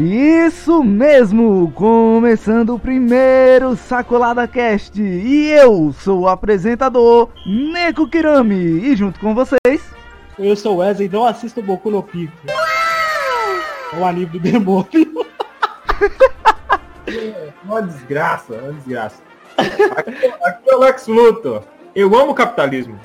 Isso mesmo! Começando o primeiro Sacolada Cast e eu sou o apresentador Neko Kirami e junto com vocês eu sou Wesley não assisto Boku no Pico. É o anime do demônio. É uma desgraça, uma desgraça. Aqui, aqui é o Lex Luthor. Eu amo o capitalismo,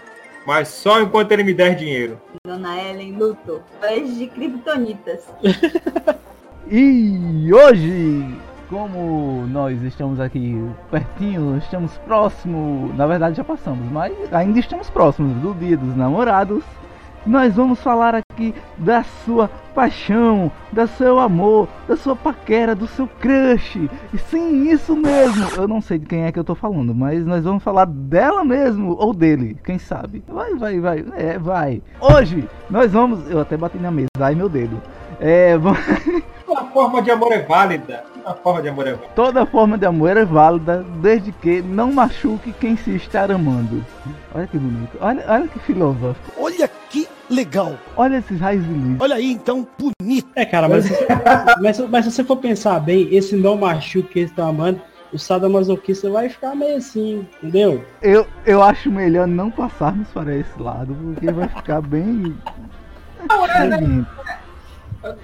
mas só enquanto ele me der dinheiro. Dona Ellen Luthor, faz de criptonitas. E hoje, como nós estamos aqui pertinho, estamos próximos, na verdade já passamos, mas ainda estamos próximos do dia dos namorados, nós vamos falar aqui da sua paixão, do seu amor, da sua paquera, do seu crush. Sim, isso mesmo. Eu não sei de quem é que eu tô falando, mas nós vamos falar dela mesmo ou dele, quem sabe. Vai, vai, vai. É, vai. Hoje nós vamos, eu até bati na mesa, ai meu dedo. É, vamos... Toda forma de amor é válida. Toda forma de amor é válida. Toda forma de amor é válida, desde que não machuque quem se está amando. Olha que bonito. Olha, olha que filosófico. Olha que legal. Olha esses raios de luz. Olha aí, então, bonito. É, cara, mas, mas, mas se você for pensar bem, esse não machuque que eles estão amando, o sadomasoquista vai ficar meio assim, entendeu? Eu, eu acho melhor não passarmos para esse lado, porque vai ficar bem... Não, é, né?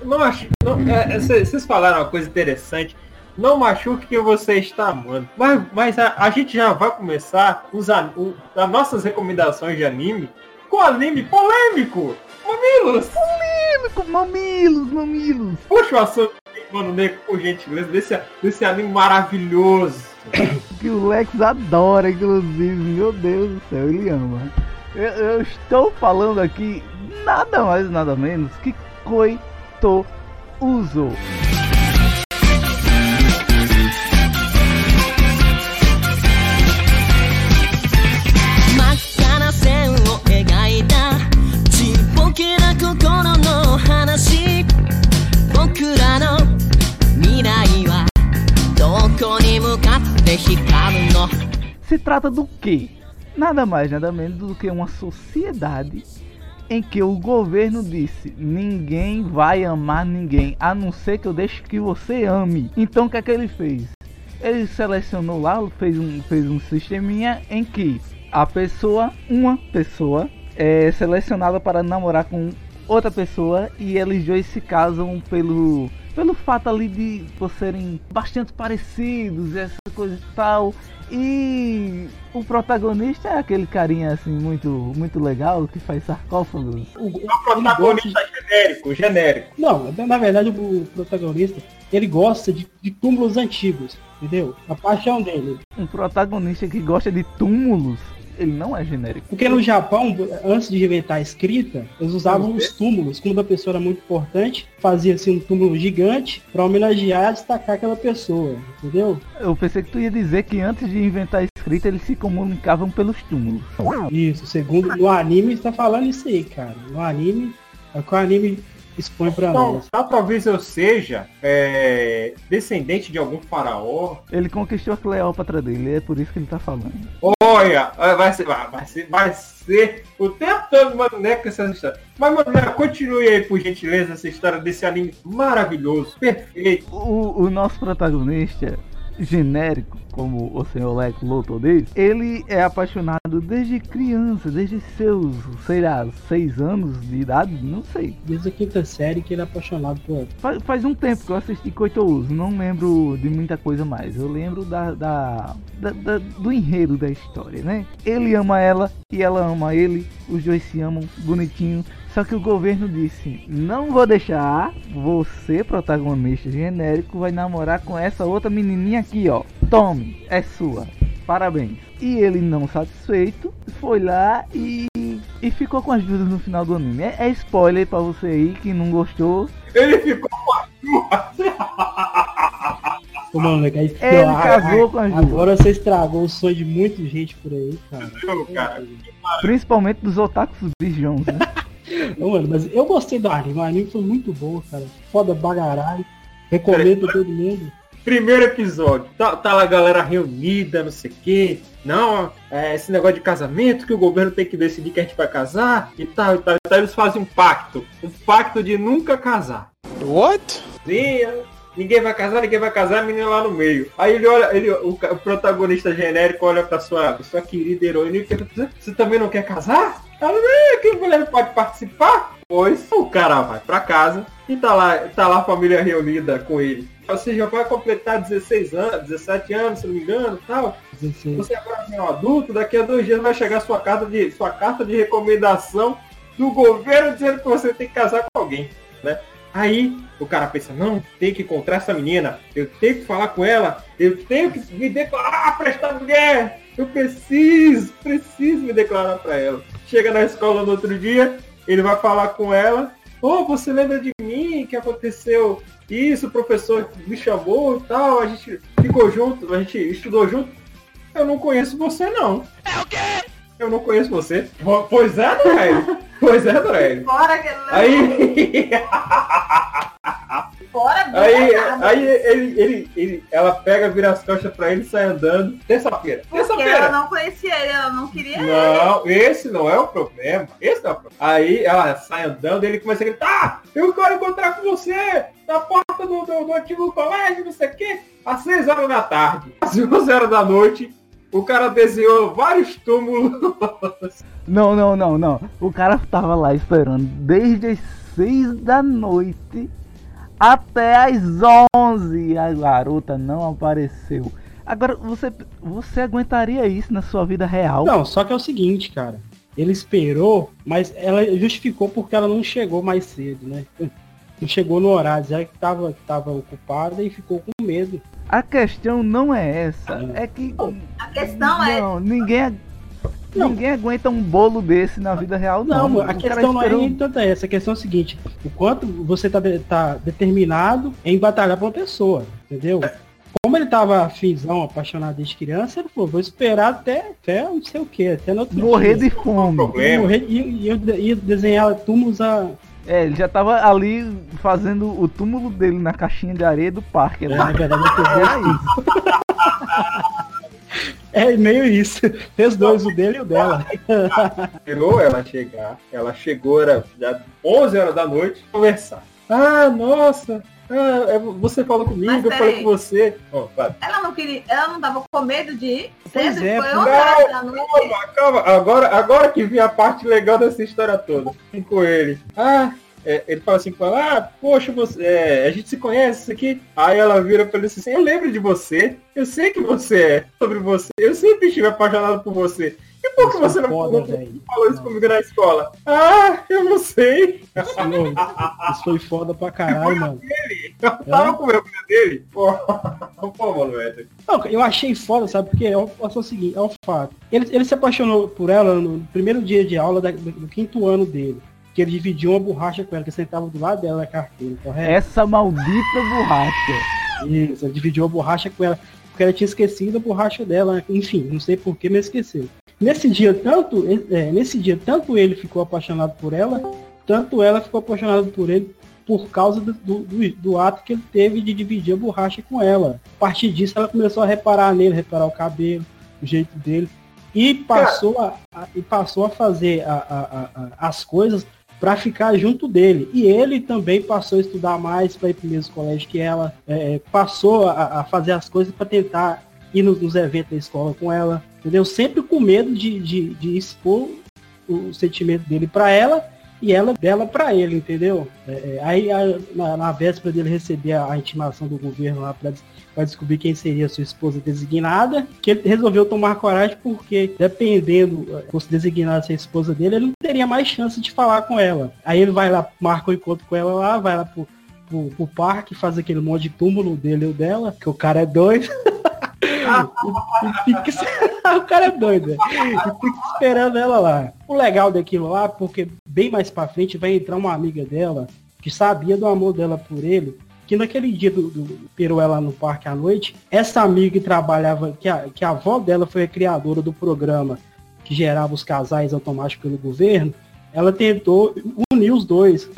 Não acho. Não, é, é vocês falaram uma coisa interessante. Não machuque quem você está amando. Mas, mas a, a gente já vai começar os, o, as nossas recomendações de anime com anime polêmico. Mamilos! Polêmico, mamilos, mamilos. Puxa o assunto, mano, Neco, por gentileza, desse, desse anime maravilhoso. que o Lex adora, inclusive. Meu Deus do céu, ele ama. Eu, eu estou falando aqui nada mais nada menos que Koi to uso. Se trata do que? Nada mais, nada menos do que uma sociedade em que o governo disse: ninguém vai amar ninguém, a não ser que eu deixe que você ame. Então o que é que ele fez? Ele selecionou lá, fez um, fez um sisteminha em que a pessoa, uma pessoa, é selecionada para namorar com outra pessoa e eles dois se casam pelo pelo fato ali de por serem bastante parecidos, essa coisa e tal. E o protagonista é aquele carinha assim muito muito legal que faz sarcófagos. O, o protagonista gosta... genérico, genérico. Não, na verdade o protagonista ele gosta de, de túmulos antigos, entendeu? A paixão dele. Um protagonista que gosta de túmulos ele não é genérico. Porque no Japão, antes de inventar a escrita, eles usavam os túmulos. Quando a pessoa era muito importante, fazia assim um túmulo gigante para homenagear e destacar aquela pessoa, entendeu? Eu pensei que tu ia dizer que antes de inventar a escrita, eles se comunicavam pelos túmulos. Isso, segundo no anime está falando isso aí, cara. No anime, é que o anime expõe para nós. Talvez eu seja é, descendente de algum faraó. Ele conquistou a Cleópatra dele, é por isso que ele tá falando. Olha, vai ser, vai ser, vai ser o tempo todo, mano, né, com essa história. Mas, mano, né, continue aí, por gentileza, essa história desse anime maravilhoso, perfeito. O, o nosso protagonista genérico, como o senhor Lex Luthor diz, ele é apaixonado desde criança, desde seus, sei lá, seis anos de idade, não sei. Desde a quinta série que ele é apaixonado por ela. Faz, faz um tempo que eu assisti Coitouso, não lembro de muita coisa mais. Eu lembro da, da, da, da, do enredo da história, né? Ele ama ela e ela ama ele, os dois se amam, bonitinho. Só que o governo disse: não vou deixar você, protagonista genérico, vai namorar com essa outra menininha aqui, ó. Tome, é sua. Parabéns. E ele, não satisfeito, foi lá e, e ficou com as duas no final do anime. É, é spoiler pra você aí que não gostou. Ele ficou com as duas. Mano, ele casou com as duas. Agora você estragou o sonho de muita gente por aí, cara. cara Principalmente dos otakus virgões, né? Não, mano, mas eu gostei do anime. O anime foi muito bom, cara. Foda bagaralho. Recomendo todo mundo. Primeiro episódio, tá, tá lá a galera reunida, não sei o quê. Não, é esse negócio de casamento que o governo tem que decidir que a gente vai casar e tal e tal. Então eles fazem um pacto. Um pacto de nunca casar. What? Sim, ninguém vai casar, ninguém vai casar, a menina lá no meio. Aí ele olha, ele, o, o protagonista genérico olha pra sua, sua querida heroína e pergunta, você também não quer casar? Ela, é, que mulher pode participar? Pois o cara vai pra casa e tá lá, tá lá a família reunida com ele. Você já vai completar 16 anos, 17 anos, se não me engano, tal. 16. Você agora é um adulto, daqui a dois dias vai chegar sua carta de, sua carta de recomendação do governo dizendo que você tem que casar com alguém, né? Aí o cara pensa, não, tem que encontrar essa menina, eu tenho que falar com ela, eu tenho que me declarar pra esta mulher, eu preciso, preciso me declarar pra ela. Chega na escola no outro dia, ele vai falar com ela, oh, você lembra de mim que aconteceu isso, o professor me chamou e tal, a gente ficou junto, a gente estudou junto. Eu não conheço você não. É o quê? Eu não conheço você. Pois é, Noélio. Pois é, Noélio. Fora que Aí, Fora bem aí, aí ele, ele, ele, ela pega, vira as costas pra ele e sai andando. Terça-feira. Porque ela Terça-feira. não conhecia ele, ela não queria ele. Não, esse não é o problema. Esse não é o problema. Aí ela sai andando, ele começa a gritar, ah, eu quero encontrar com você na porta do, do, do antigo colégio, não sei o quê, às 6 horas da tarde. Às 11 horas da noite, o cara desenhou vários túmulos. Não, não, não, não. O cara tava lá esperando desde as 6 da noite até as 11 e a garota não apareceu. Agora, você, você aguentaria isso na sua vida real? Não, só que é o seguinte, cara. Ele esperou, mas ela justificou porque ela não chegou mais cedo, né? Não chegou no horário, já que tava, tava ocupada e ficou com medo. A questão não é essa. É que. A questão é, Não, ninguém, Não. ninguém aguenta um bolo desse na vida real, não. Não, a questão não é esperou- nem tanto essa. A questão é o seguinte: o quanto você tá, de- tá determinado em batalhar pra uma pessoa, entendeu? Como ele tava afimzão, apaixonado desde criança, ele falou, vou esperar até, até não sei o que, até no outro morrer dia. de fome. problema. Morrer e, e ia desenhar túmulos a. É, ele já tava ali fazendo o túmulo dele na caixinha de areia do parque. É, né? na verdade, fiz isso. É meio isso. Fez dois, o dele e o dela. Esperou ela chegar. Ela chegou, era já 11 horas da noite, conversar. Ah, nossa, ah, você falou Mas comigo, eu peraí. falei com você. Vai. ela não queria, ela não tava com medo de ir Pois é, foi não, 11 horas da noite. Calma, calma. Agora, agora que vi a parte legal dessa história toda. Com ele. Ah, é, ele fala assim com ela, ah, poxa, você, é, a gente se conhece isso aqui. Aí ela vira pra ele assim, eu lembro de você. Eu sei que você é sobre você. Eu sempre estive apaixonado por você. Por que Isso é você não, foda, falou isso Não. comigo na escola? Ah, eu não sei. Senhor, Isso foi foda pra caralho, mano. Eu tava com vergonha dele. Pô, pô, mano, velho. Não, eu achei foda, sabe? Porque é o, é o seguinte, é o fato. Ele, ele se apaixonou por ela no primeiro dia de aula da- do, do quinto ano dele. Que ele dividiu uma borracha com ela, que sentava do lado dela na carteira, correto? Essa maldita borracha. Isso, ele dividiu a borracha com ela, porque ela tinha esquecido a borracha dela, né? enfim, não sei por que, mas esqueceu. Nesse dia, tanto, é, nesse dia, tanto ele ficou apaixonado por ela, tanto ela ficou apaixonada por ele por causa do, do, do- ato que ele teve de dividir a borracha com ela. A partir disso, ela começou a reparar nele, reparar o cabelo, o jeito dele, e passou a, a- e passou a fazer a- a- as coisas para ficar junto dele. E ele também passou a estudar mais para ir para o mesmo colégio que ela, é, passou a, a fazer as coisas para tentar ir nos, nos eventos da escola com ela, entendeu? Sempre com medo de, de, de expor o sentimento dele para ela e ela dela para ele, entendeu? É, é, aí a- na, na véspera dele receber a, a intimação do governo lá para descobrir quem seria sua esposa designada, que ele resolveu tomar coragem porque dependendo fosse designada ser a esposa dele, ele não teria mais chance de falar com ela. Aí ele vai lá, marca o encontro com ela lá, vai lá pro, pro, pro parque, faz aquele monte de túmulo dele ou dela, que o cara é doido. Fica- o cara é doido. E fica esperando ela lá. O legal daquilo lá, porque bem mais pra frente vai entrar uma amiga dela que sabia do amor dela por ele, que naquele dia do, do perou ela no parque à noite, essa amiga que trabalhava, que a, que a avó dela foi a criadora do programa que gerava os casais automáticos pelo governo, ela tentou unir os dois.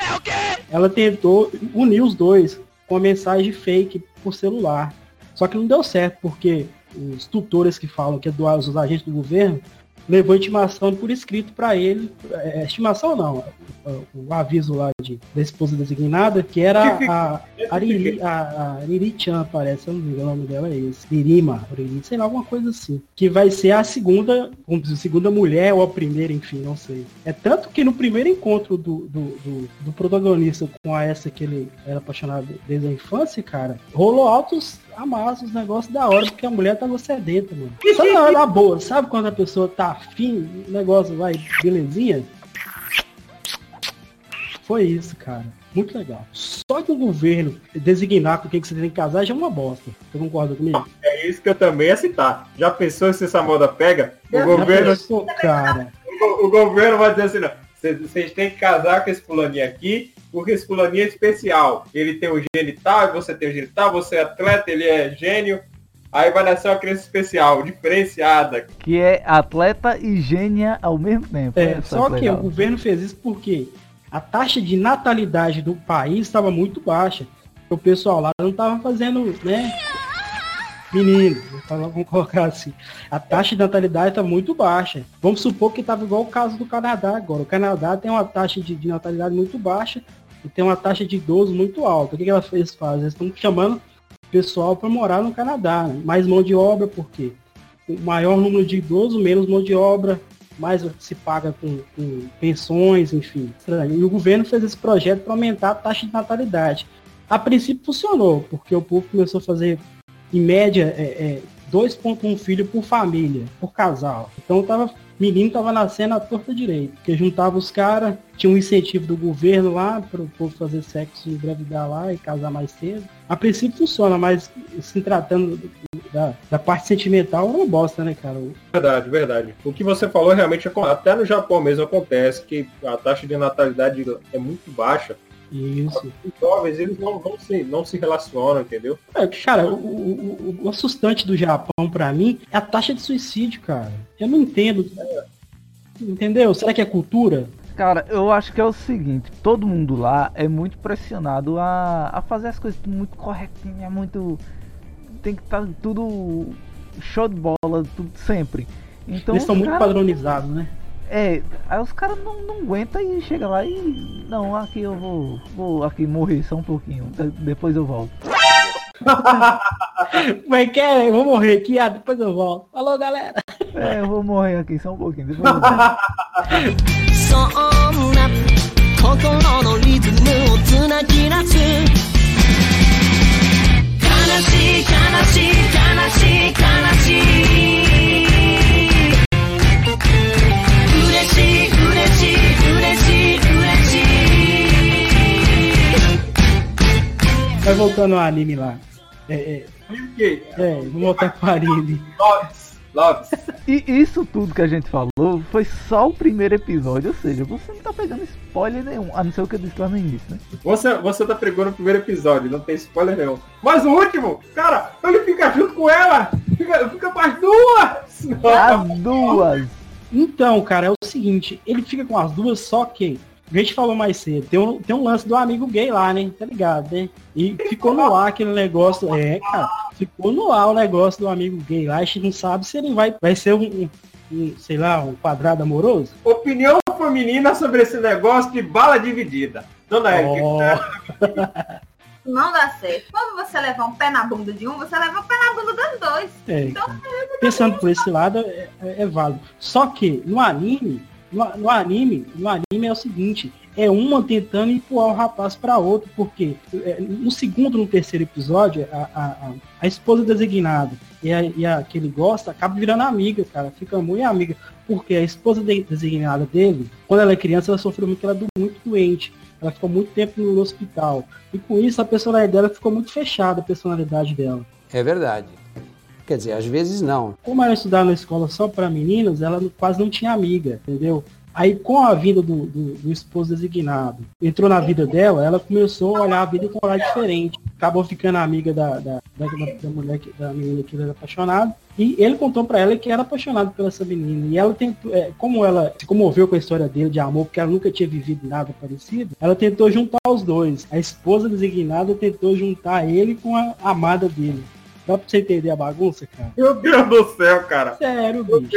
Ela tentou unir os dois com uma mensagem fake por celular. Só que não deu certo, porque os tutores que falam que é do, os agentes do governo levou intimação por escrito para ele, é, estimação não, o, o, aviso lá de, da esposa designada, que era a, a, Riri, a, a Riri Chan, parece, eu não me o nome dela é esse, Ririma, Riri, sei lá, alguma coisa assim, que vai ser a segunda, dizer, segunda mulher ou a primeira, enfim, não sei. É tanto que no primeiro encontro do, do, do, do protagonista com a essa que ele era apaixonado desde a infância, cara, rolou altos amassa os negócios da hora, porque a mulher tava sedenta, mano. Só na hora boa, sabe quando a pessoa tá afim, o negócio vai belezinha? Foi isso, cara. Muito legal. Só que o governo designar com quem que você tem que casar já é uma bosta. Você concorda comigo? É isso que eu também ia citar. Já pensou se essa moda pega? O já governo. Pensou, cara. O, o, governo vai dizer assim, não. Vocês têm que casar com esse fulaninho aqui porque esse fulaninho é especial. Ele tem o genital, você tem o genital, você é atleta, ele é gênio. Aí vai nascer uma criança especial, diferenciada. Que é atleta e gênia ao mesmo tempo. É, só que legal. o governo fez isso porque a taxa de natalidade do país estava muito baixa. O pessoal lá não estava fazendo, né? Menino, vamos colocar assim. A taxa de natalidade está muito baixa. Vamos supor que estava igual o caso do Canadá agora. O Canadá tem uma taxa de, de natalidade muito baixa e tem uma taxa de idoso muito alta. O que, que elas fazem? Estão chamando pessoal para morar no Canadá. Né? Mais mão de obra, por quê? O maior número de idosos, menos mão de obra, mais se paga com, com pensões, enfim. E o governo fez esse projeto para aumentar a taxa de natalidade. A princípio funcionou, porque o povo começou a fazer, em média, é, é, 2.1 filhos por família, por casal. Então tava menino tava nascendo à torta direito, porque juntava os caras, tinha um incentivo do governo lá para o povo fazer sexo, engravidar lá e casar mais cedo. A princípio funciona, mas se tratando da, da parte sentimental, é uma bosta, né, cara? Verdade, verdade. O que você falou realmente até no Japão mesmo acontece que a taxa de natalidade é muito baixa. Isso. Os jovens, eles não, não, se, não se relacionam, entendeu? É, cara, o, o, o, assustante do Japão, para mim, é a taxa de suicídio, cara. Eu não entendo. Entendeu? Será que é cultura? Cara, eu acho que é o seguinte, todo mundo lá é muito pressionado a, a fazer as coisas muito corretinho, é muito. Tem que estar tá tudo show de bola, tudo sempre. Então, Eles são muito padronizados, né? É, aí os caras não, não aguentam e chega lá e. Não, aqui eu vou. Vou aqui morrer só um pouquinho. Depois eu volto. Como é que é? Eu vou morrer aqui, ah, depois eu volto. Falou, galera. É, eu vou morrer aqui só um pouquinho. Depois eu volto. Mas voltando ao anime lá. É, é, é vamos voltar com o anime. Loves, Loves. E isso tudo que a gente falou foi só o primeiro episódio, ou seja, você não tá pegando spoiler nenhum, a não ser o que eu disse lá no início, né? Você, você tá pegando o primeiro episódio, não tem spoiler nenhum. Mas o último, cara, ele fica junto com ela, fica, fica com as duas! As duas! Então, cara, é o seguinte, ele fica com as duas, só que a gente falou mais cedo, tem um, tem um lance do amigo gay lá, né? Tá ligado, né? E ficou no ar aquele negócio. É, cara, ficou no ar o negócio do amigo gay lá. A gente não sabe se ele vai, vai ser um, um sei lá, um quadrado amoroso. Opinião feminina sobre esse negócio de bala dividida. Dona oh. Não dá certo. Quando você levar um pé na bunda de um, você leva o pé na bunda dos dois. É, então, pensando por esse lado, é, é, é válido. Só que no anime, no, no, anime, no anime é o seguinte, é uma tentando empurrar o rapaz para outro, porque é, no segundo, no terceiro episódio, a, a, a esposa designada e a, e a que ele gosta acaba virando amiga, cara, fica muito amiga, porque a esposa de, designada dele, quando ela é criança, ela sofreu muito, ela é muito doente, ela ficou muito tempo no hospital, e com isso a personalidade dela ficou muito fechada, a personalidade dela. É verdade. Quer dizer, às vezes não. Como ela estudava na escola só para meninas, ela quase não tinha amiga, entendeu? Aí, com a vida do, do, do, esposo designado, entrou na vida dela, ela começou a olhar a vida com um olhar diferente. Acabou ficando amiga da, da, da, da mulher, que, da menina que ele era apaixonado. E ele contou para ela que era apaixonado pela essa menina. E ela tentou, é, como ela se comoveu com a história dele de amor, porque ela nunca tinha vivido nada parecido, ela tentou juntar os dois. A esposa designada tentou juntar ele com a amada dele. Dá pra você entender a bagunça, cara? Meu Deus do céu, cara. Sério, bicho.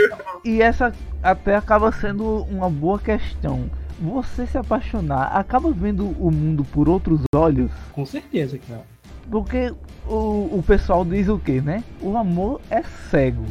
E essa até acaba sendo uma boa questão. Você se apaixonar acaba vendo o mundo por outros olhos? Com certeza, cara. Porque o, o pessoal diz o que, né? O amor é cego.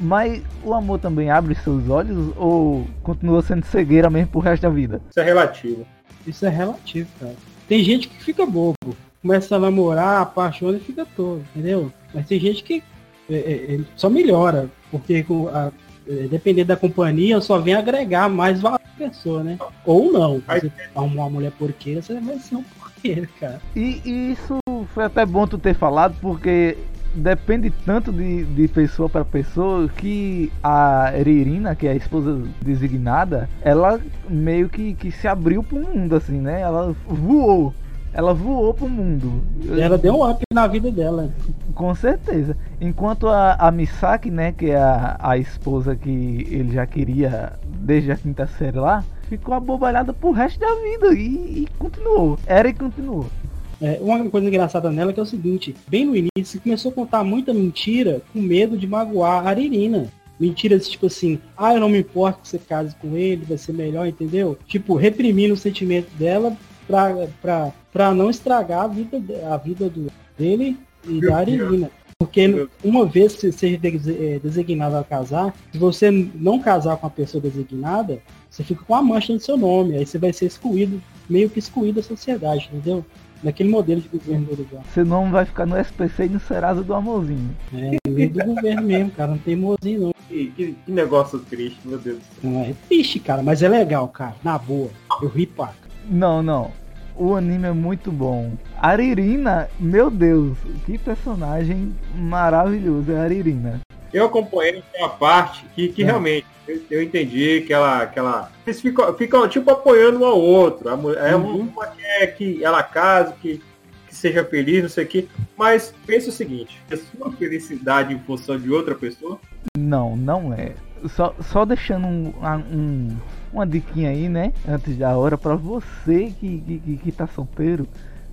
Mas o amor também abre seus olhos ou continua sendo cegueira mesmo pro resto da vida? Isso é relativo. Isso é relativo, cara. Tem gente que fica bobo. Começa a namorar, apaixona e fica todo, entendeu? Mas tem gente que é, é, é só melhora. Porque com a, é, dependendo da companhia, só vem agregar mais valor à pessoa, né? Ou não. Você arrumar uma mulher porqueira, você vai ser um porqueiro, cara. E, e isso foi até bom tu ter falado, porque depende tanto de, de pessoa para pessoa que a Irina, que é a esposa designada, ela meio que, que se abriu pro mundo, assim, né? Ela voou. Ela voou pro mundo. Ela deu um up na vida dela. Com certeza. Enquanto a, a Misaki, né, que é a, a esposa que ele já queria desde a quinta série lá, ficou abobalhada pro resto da vida e, e continuou. Era e continuou. É, uma coisa engraçada nela que é o seguinte, bem no início começou a contar muita mentira com medo de magoar a Aririna. Mentiras tipo assim, ah, eu não me importo que você case com ele, vai ser melhor, entendeu? Tipo, reprimindo o sentimento dela pra não estragar a vida, a vida do, dele e Meu da Aririna. Porque uma vez que você é designado a casar, se você não casar com a pessoa designada, você fica com a mancha no seu nome. Aí você vai ser excluído, meio que excluído da sociedade, entendeu? naquele modelo de governo do Uruguai. Seu nome vai ficar no SPC e no Serasa do Amorzinho. É, do governo mesmo, cara. Não tem mozinho, não. Que, que, que, negócio triste, meu Deus do céu. Não, é triste, cara, mas é legal, cara. Na boa. Eu ri paca. Não, não. O anime é muito bom. Aririna, meu Deus, que personagem maravilhoso é a Aririna. Eu acompanhei uma parte que, que é. realmente eu, eu, entendi que ela, que ela. Eles ficam, ficam tipo apoiando um ao outro. É uhum. uma que é que ela case, que, que seja feliz, não sei o que. Mas pensa o seguinte, é sua felicidade em função de outra pessoa? Não, não é. Só, só deixando um, um, uma diquinha aí, né? Antes da hora, para você que, que, que tá solteiro.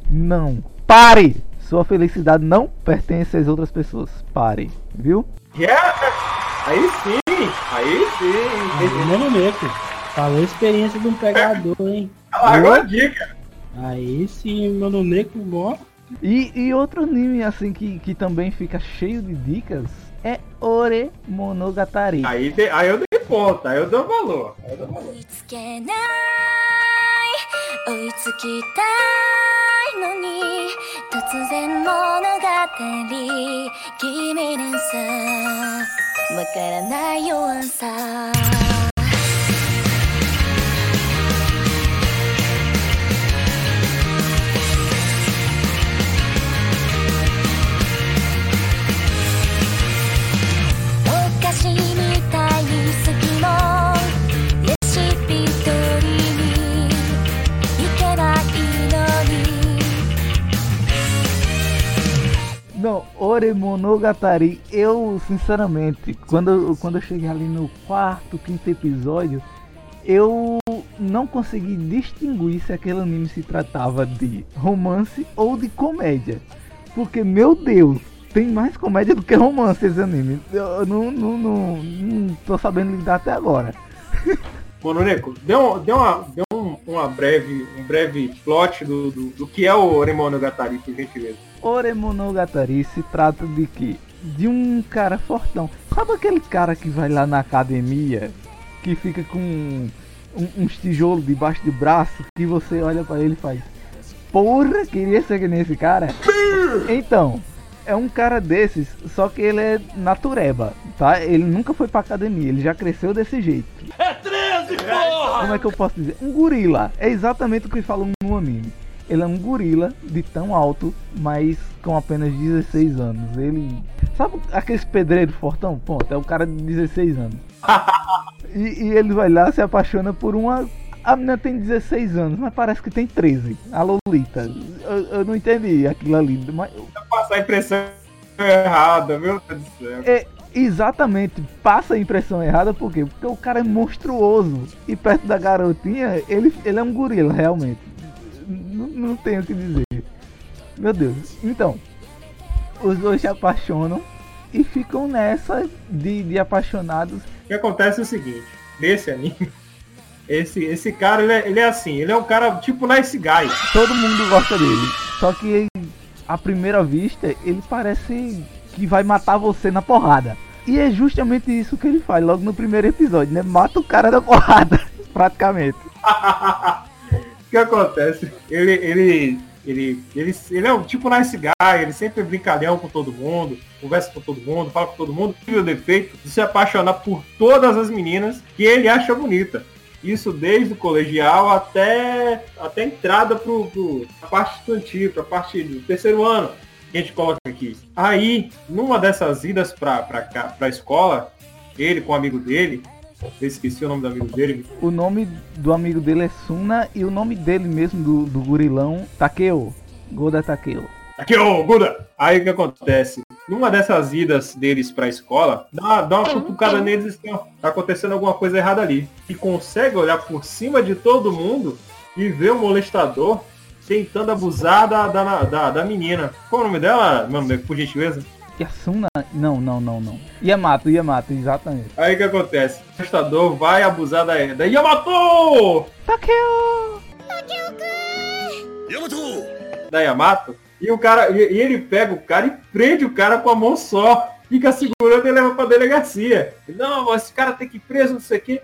Não. Pare! Sua felicidade não pertence às outras pessoas. Pare, viu? Yeah! Aí sim! Aí sim. Mano Neco. Falou experiência de um pegador, hein? Largou a dica. Aí sim, mano Neco, ó. E, e outro anime assim que, que também fica cheio de dicas é Ore Monogatari. Aí, aí eu dei conta, eu dou valor. Eu dou valor. 追いつきたいのに突然物語君にさわからない弱さ Oremonogatari. Eu, sinceramente, quando, quando eu cheguei ali no quarto, quinto episódio, eu não consegui distinguir se aquele anime se tratava de romance ou de comédia. Porque, meu Deus, tem mais comédia do que romance esse anime. Eu não, não, não, não tô sabendo lidar até agora. Bom, deu deu uma, uma breve, um breve plot do, do, do que é o Ore Monogatari, por gentileza. Oremonogatari se trata de que? De um cara fortão. Sabe aquele cara que vai lá na academia, que fica com um, uns tijolos debaixo do braço, que você olha para ele e faz. Porra, queria ser que nem esse cara? Então, é um cara desses, só que ele é natureba, tá? Ele nunca foi pra academia, ele já cresceu desse jeito. É 13, porra! Como é que eu posso dizer? Um gorila. É exatamente o que falam no anime. Ele é um gorila de tão alto, mas com apenas 16 anos. Ele. Sabe aqueles pedreiros fortão? Ponto, é o cara de 16 anos. e, e, ele vai lá, se apaixona por uma. A menina tem 16 anos, mas parece que tem 13. A Lolita. Eu, eu não entendi aquilo ali. Mas... Passa a impressão errada, meu Deus do céu. É, exatamente, passa a impressão errada, por quê? Porque o cara é monstruoso. E perto da garotinha, ele, ele é um gorila, realmente não, não tenho o que dizer. Meu Deus. Então, os dois se apaixonam e ficam nessa de, de apaixonados. O que acontece é o seguinte, nesse anime, esse, esse cara, ele é, ele é assim, ele é um cara tipo nice guy. Todo mundo gosta dele. Só que à primeira vista, ele parece que vai matar você na porrada. E é justamente isso que ele faz logo no primeiro episódio, né? Mata o cara da porrada, praticamente. o que acontece? Ele, ele, ele, ele, ele é um tipo nice guy, ele sempre é brincalhão com todo mundo, conversa com todo mundo, fala com todo mundo. Tive o defeito de se apaixonar por todas as meninas que ele acha bonita. Isso desde o colegial até, até a entrada para a parte estudantil, para a parte do terceiro ano a gente coloca aqui. Aí, numa dessas idas para a escola, ele com o amigo dele, eu esqueci o nome do amigo dele. O nome do amigo dele é Suna e o nome dele mesmo, do, do gurilão, Takeo. Goda Takeo. Takeo, Goda! Aí o que acontece? Numa dessas idas deles pra escola, dá, dá uma cutucada neles e assim, ó, tá acontecendo alguma coisa errada ali. E consegue olhar por cima de todo mundo e ver o molestador tentando abusar da, da, da, da menina. Qual é o nome dela, mano, por gentileza? Yasuna? Não, não, não, não. Yamato, Yamato, exatamente. Aí o que acontece? O testador vai abusar da, da Yamato! Takeo! Takeo-kun! Yamato! Da Yamato. E o cara, e, ele pega o cara e prende o cara com a mão só. Fica segurando e leva pra delegacia. Não, esse cara tem que ir preso, não sei o quê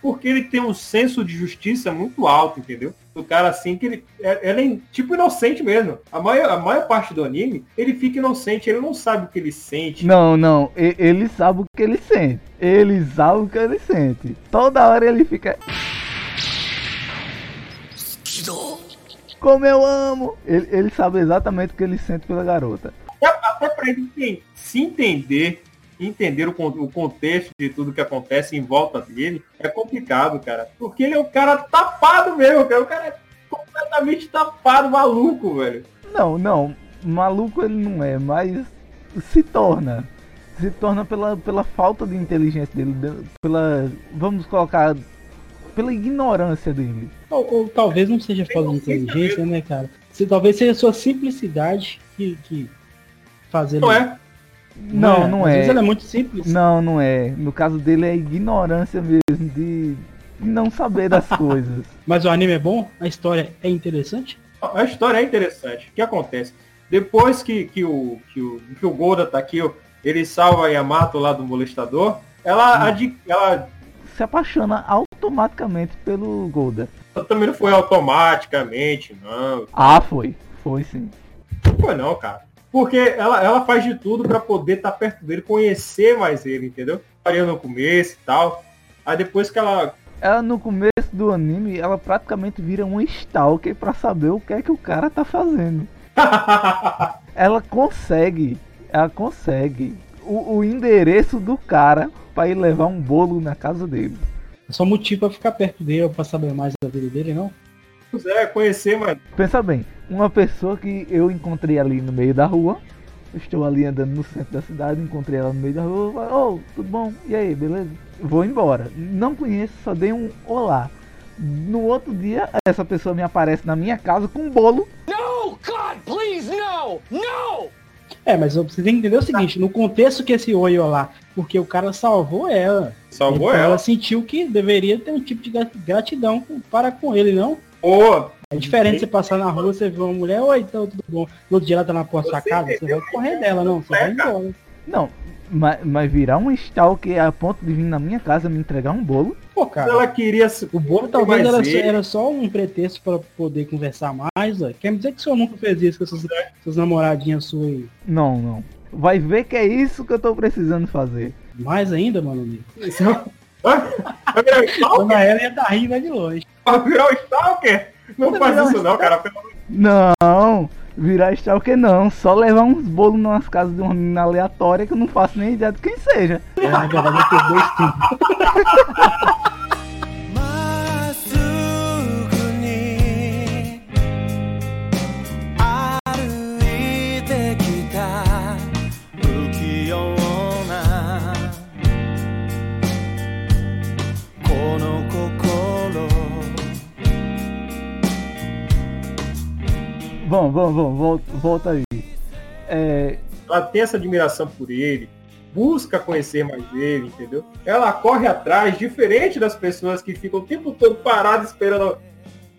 porque ele tem um senso de justiça muito alto, entendeu? O cara assim que ele, é, ele é tipo inocente mesmo. A maior, a maior parte do anime, ele fica inocente, ele não sabe o que ele sente. Não, não, ele sabe o que ele sente. Ele sabe o que ele sente. Toda hora ele fica. Como eu amo! Ele, ele sabe exatamente o que ele sente pela garota. Até pra ele se entender entender o, o contexto de tudo que acontece em volta dele é complicado, cara. Porque ele é um cara tapado mesmo, cara. O cara é completamente tapado, maluco, velho. Não, não. Maluco ele não é, mas se torna. Se torna pela, pela falta de inteligência dele, pela. Vamos colocar. Pela ignorância dele. Ou, ou talvez não seja falta de inteligência, né, cara? Se talvez seja a sua simplicidade que, que fazer. Não é? Não, não, não é. Às vezes ela é muito simples. Não, não é. No caso dele é ignorância mesmo de não saber das coisas. Mas o anime é bom? A história é interessante? A história é interessante. O que acontece? Depois que, que, o, que, o, que o Golda tá aqui, ele salva a Yamato lá do molestador, ela, hum. ela se apaixona automaticamente pelo Golda. Também não foi automaticamente, não. Ah, foi. Foi sim. Não foi não, cara. Porque ela, ela faz de tudo para poder estar tá perto dele, conhecer mais ele, entendeu? Faria no começo e tal. Aí depois que ela. Ela no começo do anime, ela praticamente vira um stalker para saber o que é que o cara tá fazendo. ela consegue. Ela consegue. O, o endereço do cara para ir levar um bolo na casa dele. É só motivo para ficar perto dele, para saber mais da vida dele, não? É, conhecer, mas. Pensa bem, uma pessoa que eu encontrei ali no meio da rua. Estou ali andando no centro da cidade, encontrei ela no meio da rua. Ô, oh, tudo bom? E aí, beleza? Vou embora. Não conheço, só dei um olá. No outro dia, essa pessoa me aparece na minha casa com um bolo. No, God, please, no! No! É, mas você tem que entender o seguinte, no contexto que esse oi olá, porque o cara salvou ela. Salvou então ela. Ela sentiu que deveria ter um tipo de gratidão para com ele, não? Pô, é diferente você passar na rua, você vê uma mulher, oi, então tudo bom. No outro dia ela tá na porta da sua casa, você vai correr dela, não, você vai embora. Não, mas, mas virar um stalker a ponto de vir na minha casa me entregar um bolo. Pô, cara. Ela queria. O bolo talvez era, só, era só um pretexto para poder conversar mais. Ó. Quer me dizer que o senhor nunca fez isso com essas, suas namoradinhas suas aí? Não, não. Vai ver que é isso que eu tô precisando fazer. Mais ainda, mano. Isso. Um stalker? Dona ela ia dar rindo de longe. Vai virar um stalker? Não faz isso não, cara. Não, virar stalker não. Só levar uns bolos nas casas de uma menina aleatória que eu não faço nem ideia de quem seja. É, na verdade, eu dois tipos. Bom, vamos, vamos, volta, volta aí. É, ela tem essa admiração por ele, busca conhecer mais ele, entendeu? Ela corre atrás, diferente das pessoas que ficam o tempo todo paradas esperando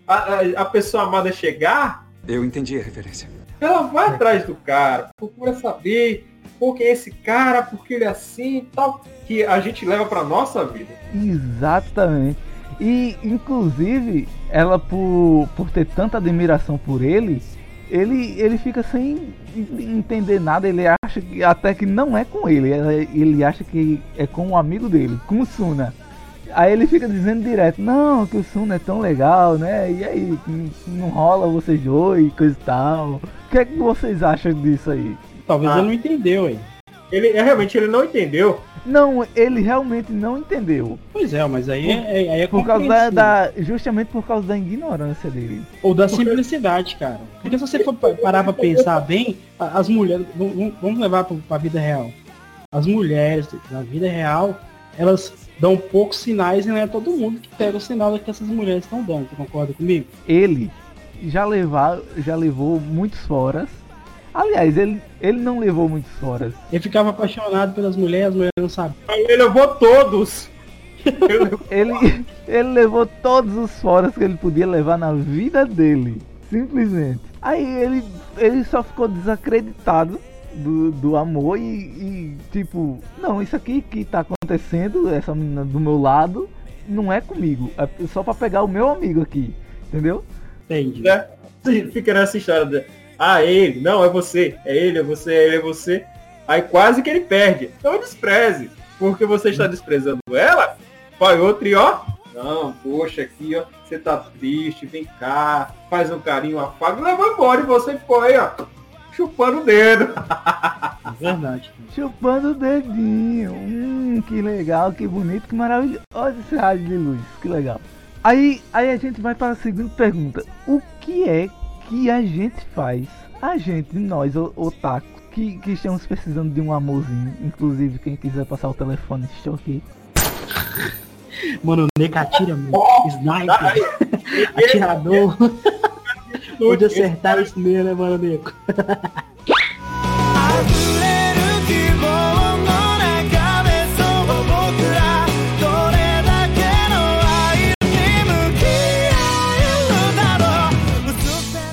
a, a, a pessoa amada chegar. Eu entendi a referência. Ela vai atrás do cara, procura saber por que é esse cara, porque ele é assim e tal, que a gente leva pra nossa vida. Exatamente. E, inclusive, ela por, por ter tanta admiração por ele, ele, ele fica sem entender nada, ele acha que até que não é com ele, ele acha que é com um amigo dele, com o Suna. Aí ele fica dizendo direto, não, que o Suna é tão legal, né? E aí, não rola vocês dois e coisa e tal. O que é que vocês acham disso aí? Talvez ah. ele não entendeu, hein? Ele é, realmente ele não entendeu. Não, ele realmente não entendeu. Pois é, mas aí é, é, é por causa da, da, justamente por causa da ignorância dele. Ou da simplicidade, cara. Porque se você for parar pra pensar bem, as mulheres, vamos levar pra, pra vida real. As mulheres na vida real, elas dão poucos sinais e não é todo mundo que pega o sinal que essas mulheres estão dando. Você concorda comigo? Ele já levar, já levou muitos foras Aliás, ele, ele não levou muitos foras. Ele ficava apaixonado pelas mulheres, as mulheres não sabem. Ele levou todos. ele, ele levou todos os foras que ele podia levar na vida dele. Simplesmente. Aí ele, ele só ficou desacreditado do, do amor e, e, tipo, não, isso aqui que tá acontecendo, essa menina do meu lado, não é comigo. É só pra pegar o meu amigo aqui. Entendeu? Entendi. É, fica nessa história ah, é ele, não, é você, é ele, é você, é ele, é você. Aí quase que ele perde. Então despreze. Porque você está desprezando ela, vai outro e ó. Não, poxa, aqui, ó, você tá triste, vem cá, faz um carinho, afago, leva embora e você ficou aí, ó, chupando o dedo. Verdade. chupando o dedinho. Hum, que legal, que bonito, que maravilhoso. Olha esse rádio de luz, que legal. Aí, aí a gente vai para a segunda pergunta. O que é que a gente faz, a gente, nós, otaku, que, que estamos precisando de um amorzinho. Inclusive, quem quiser passar o telefone, estou aqui. Mano, Neca atira, mano. Sniper. Atirador. Pode acertar isso mesmo, né, mano, Neco?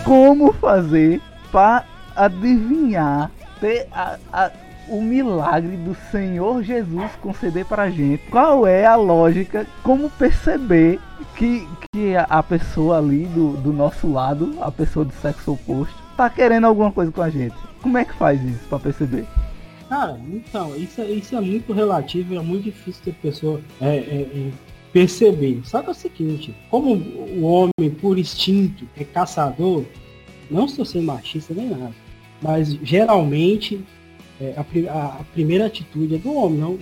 Como fazer para adivinhar ter a, a, o milagre do Senhor Jesus conceder para gente. Qual é a lógica? Como perceber que, que a pessoa ali do, do nosso lado, a pessoa do sexo oposto, tá querendo alguma coisa com a gente? Como é que faz isso para perceber? Cara, então, isso, é, isso é muito relativo, é muito difícil ter pessoa é, é, é, perceber. Só que é o seguinte, como o homem por instinto é caçador, não estou sendo machista nem nada, mas geralmente é, a, a, primeira atitude é do homem, não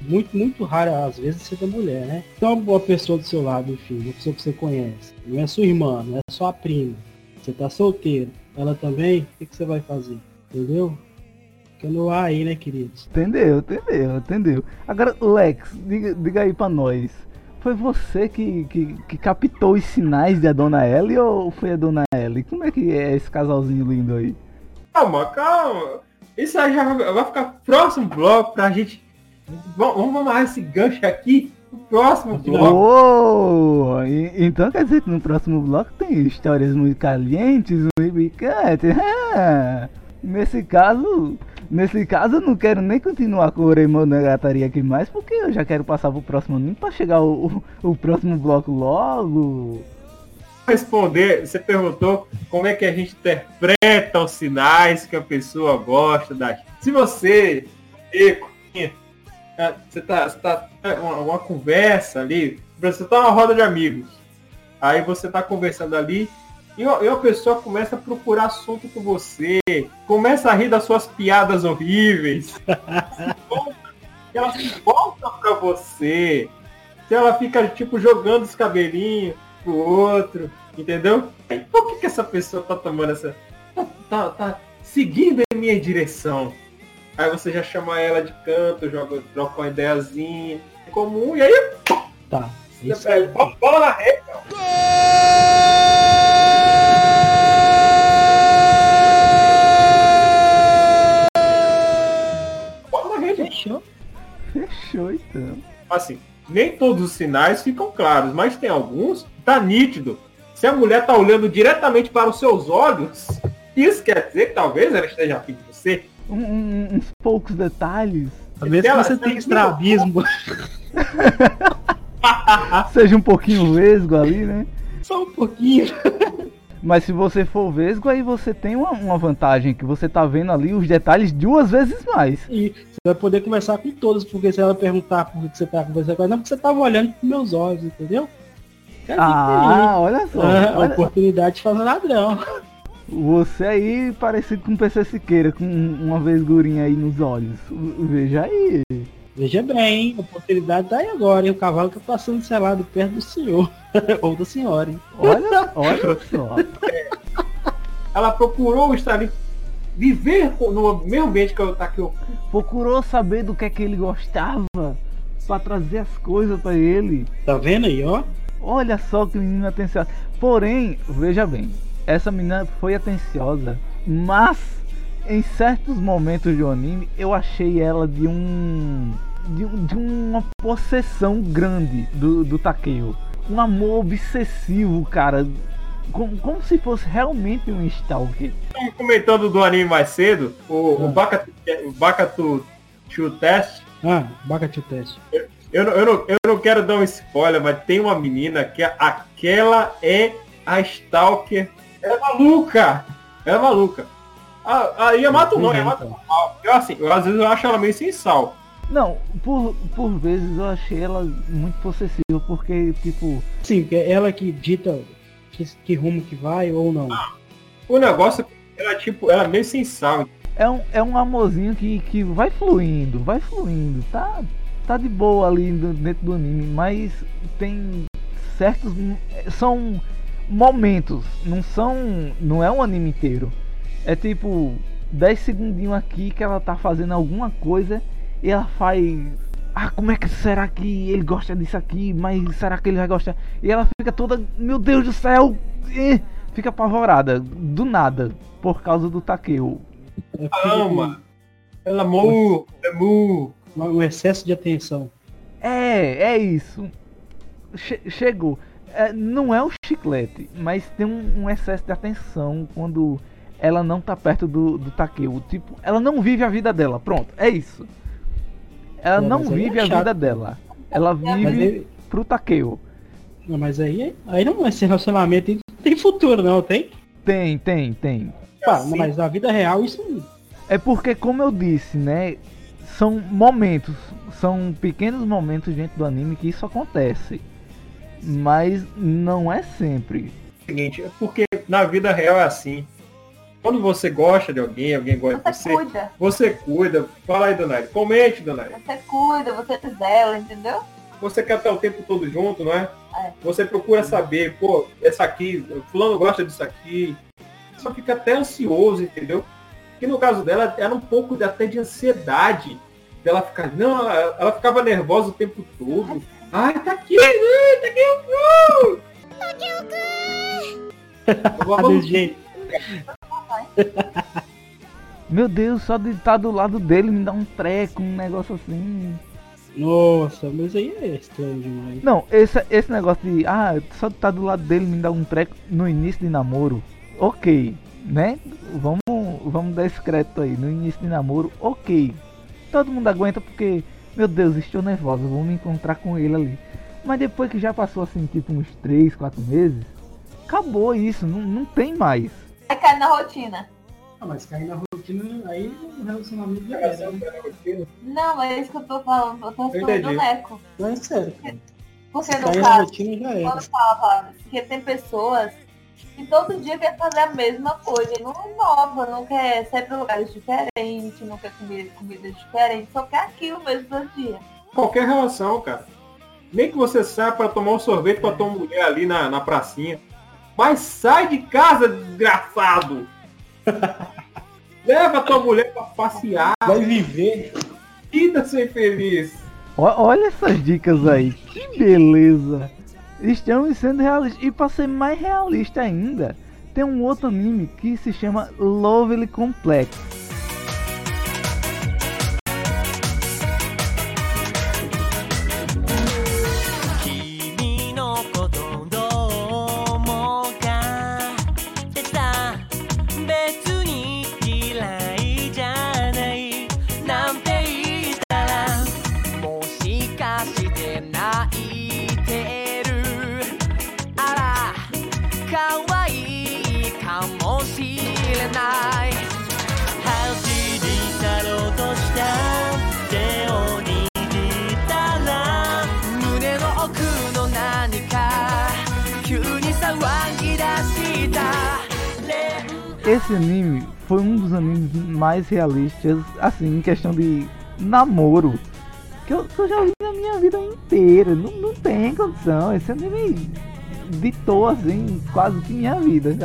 muito, muito rara às vezes ser da mulher, né? Então uma pessoa do seu lado, enfim, uma pessoa que você conhece, não é sua irmã, não é sua prima, você tá solteiro, ela também, o que, que você vai fazer? Entendeu? No ar aí, né, queridos? Entendeu, entendeu, entendeu. Agora, Lex, diga, diga aí pra nós. Foi você que, que, que, captou os sinais da Dona Ellie ou foi a Dona Ellie? Como é que é esse casalzinho lindo aí? Calma, calma. Isso aí já vai ficar próximo bloco pra gente. Vamos amarrar esse gancho aqui no próximo bloco. Oh, então quer dizer que no próximo bloco tem histórias muito calientes, muito picantes. Nesse caso, Nesse caso, eu não quero nem continuar com o Remonegataria aqui mais, porque eu já quero passar pro próximo anime pra chegar o, o, o próximo bloco logo. Responder, você perguntou como é que a gente interpreta os sinais que a pessoa gosta da Se você, é, você tá, você tá é, uma, uma conversa ali, você tá numa roda de amigos. Aí você tá conversando ali e a pessoa começa a procurar assunto com você, começa a rir das suas piadas horríveis. ela se volta pra você. Se ela fica, tipo, jogando os cabelinhos pro outro, entendeu? Por que, que essa pessoa tá tomando essa. Tá, tá, tá seguindo em minha direção. Aí você já chama ela de canto, joga, troca uma ideiazinha comum e aí. Tá. Isso é, bola na rede, Fechou? Fechou então. Assim, nem todos os sinais ficam claros, mas tem alguns que tá nítido. Se a mulher tá olhando diretamente para os seus olhos, isso quer dizer que talvez ela esteja afim de você. Um- um- uns poucos detalhes. Talvez que Ela- você tenha estrabismo. Seja um pouquinho vesgo ali, né? Só um pouquinho. Mas se você for vesgo, aí você tem uma, uma vantagem, que você tá vendo ali os detalhes duas vezes mais. E vai poder conversar com todos, porque se ela perguntar por que você tá conversando com ela, não, porque você tava olhando com meus olhos, entendeu? Ah, olha só. Ah, a olha- oportunidade de fazer ladrão. Você aí parecido com o PC Siqueira, com uma vesgurinha aí nos olhos. Veja aí. Veja bem, a oportunidade tá aí agora, hein? O cavalo tá passando selado perto do senhor. Ou da senhora, hein? Olha, olha só. Ela procurou estar ali, viver com- no mesmo ambiente que eu tá aqui. eu- Procurou saber do que é que ele gostava pra trazer as coisas pra ele. Tá vendo aí, ó? Olha só que menina atenciosa. Porém, veja bem, essa menina foi atenciosa, mas em certos momentos do anime eu achei ela de um. de, de uma possessão grande do, do Takeo. Um amor obsessivo, cara. Como, como se fosse realmente um stalker. Comentando do anime mais cedo, o, o Bakatu, o Bakatu Test. Ah, bacate o teste. Eu não, eu, não, eu não quero dar um spoiler, mas tem uma menina que é- aquela é a Stalker. Ela é maluca! Ela é maluca. A, a Yamato não, Yamato não. Eu, assim, eu, às vezes eu acho ela meio sem sal. Não, por, por vezes eu achei ela muito possessiva, porque, tipo, Sim, é ela que dita que, que rumo que vai ou não. O negócio, ela tipo, ela é meio sem sal. é um, é um amorzinho que, que vai fluindo, vai fluindo, tá, tá de boa ali dentro do anime, mas tem certos. São momentos, não são. não é um anime inteiro. É tipo 10 segundinhos aqui que ela tá fazendo alguma coisa e ela faz. Ah, como é que será que ele gosta disso aqui? Mas será que ele vai gostar? E ela fica toda, meu Deus do céu! eh, Fica apavorada, do nada, por causa do Takeo. É Ama. Ela é mu. Um um excesso de atenção. É, é isso. Che- chegou. É, não é o chiclete, mas tem um, um excesso de atenção quando ela não tá perto do, do Takeo. Tipo, ela não vive a vida dela. Pronto, é isso. Ela Pô, não aí é vive a chato. vida dela. Ela vive aí, pro Takeo. não, mas aí, aí não esse relacionamento tem, tem futuro, não, tem? Tem, tem, tem. Pá, assim. mas na vida real isso não. É porque, como eu disse, né? São momentos, são pequenos momentos dentro do anime que isso acontece. Mas não é sempre. Seguinte, é porque na vida real é assim. Quando você gosta de alguém, alguém gosta de Você você, cuida. você cuida. Fala aí, Donaire. Comente, Donaire. Você cuida, você zela, entendeu? Você quer estar o tempo todo junto, não é? É. Você procura saber, pô, essa aqui, fulano gosta disso aqui. Só fica até ansioso, entendeu? Que no caso dela era um pouco de, até de ansiedade. Dela ficar. Não, ela, ela ficava nervosa o tempo todo. Ai, tá aqui, ai, tá aqui, uh! Cadê Vamos- gente? Meu Deus, só de estar do lado dele me dá um treco, um negócio assim. Nossa, mas aí é estranho demais. Não, esse, esse negócio de. Ah, só de estar do lado dele me dá um treco no início de namoro. Ok, né? Vamos, vamos dar esse crédito aí. No início de namoro, ok. Todo mundo aguenta porque, meu Deus, estou nervosa, vou me encontrar com ele ali. Mas depois que já passou assim, tipo uns 3, 4 meses, acabou isso, não, não tem mais. Aí cai na rotina. Ah, mas cair na rotina, aí o relacionamento já era. né? Não, é isso que eu tô falando. Eu tô Eu falando do entendi. Neco. Não é sério. cara. Porque no Cair na caso, rotina já era. quando fala, porque tem pessoas que todo dia quer fazer a mesma coisa, não inova, não quer sair para lugares diferentes, não quer comer comidas diferentes, só quer aquilo mesmo todo dia. Qualquer relação, cara. Nem que você saia pra tomar um sorvete com a tua mulher ali na, na pracinha. Mas sai de casa, desgraçado! Leva a tua mulher pra passear. Vai viver. Vida ser feliz. Olha essas dicas aí, que beleza! Estamos sendo realistas. E para ser mais realista ainda, tem um outro anime que se chama Lovely Complex. Esse anime foi um dos animes mais realistas, assim, em questão de namoro, que eu, que eu já vi na minha vida inteira. Não, não tem condição. Esse anime ditou, assim, quase que minha vida.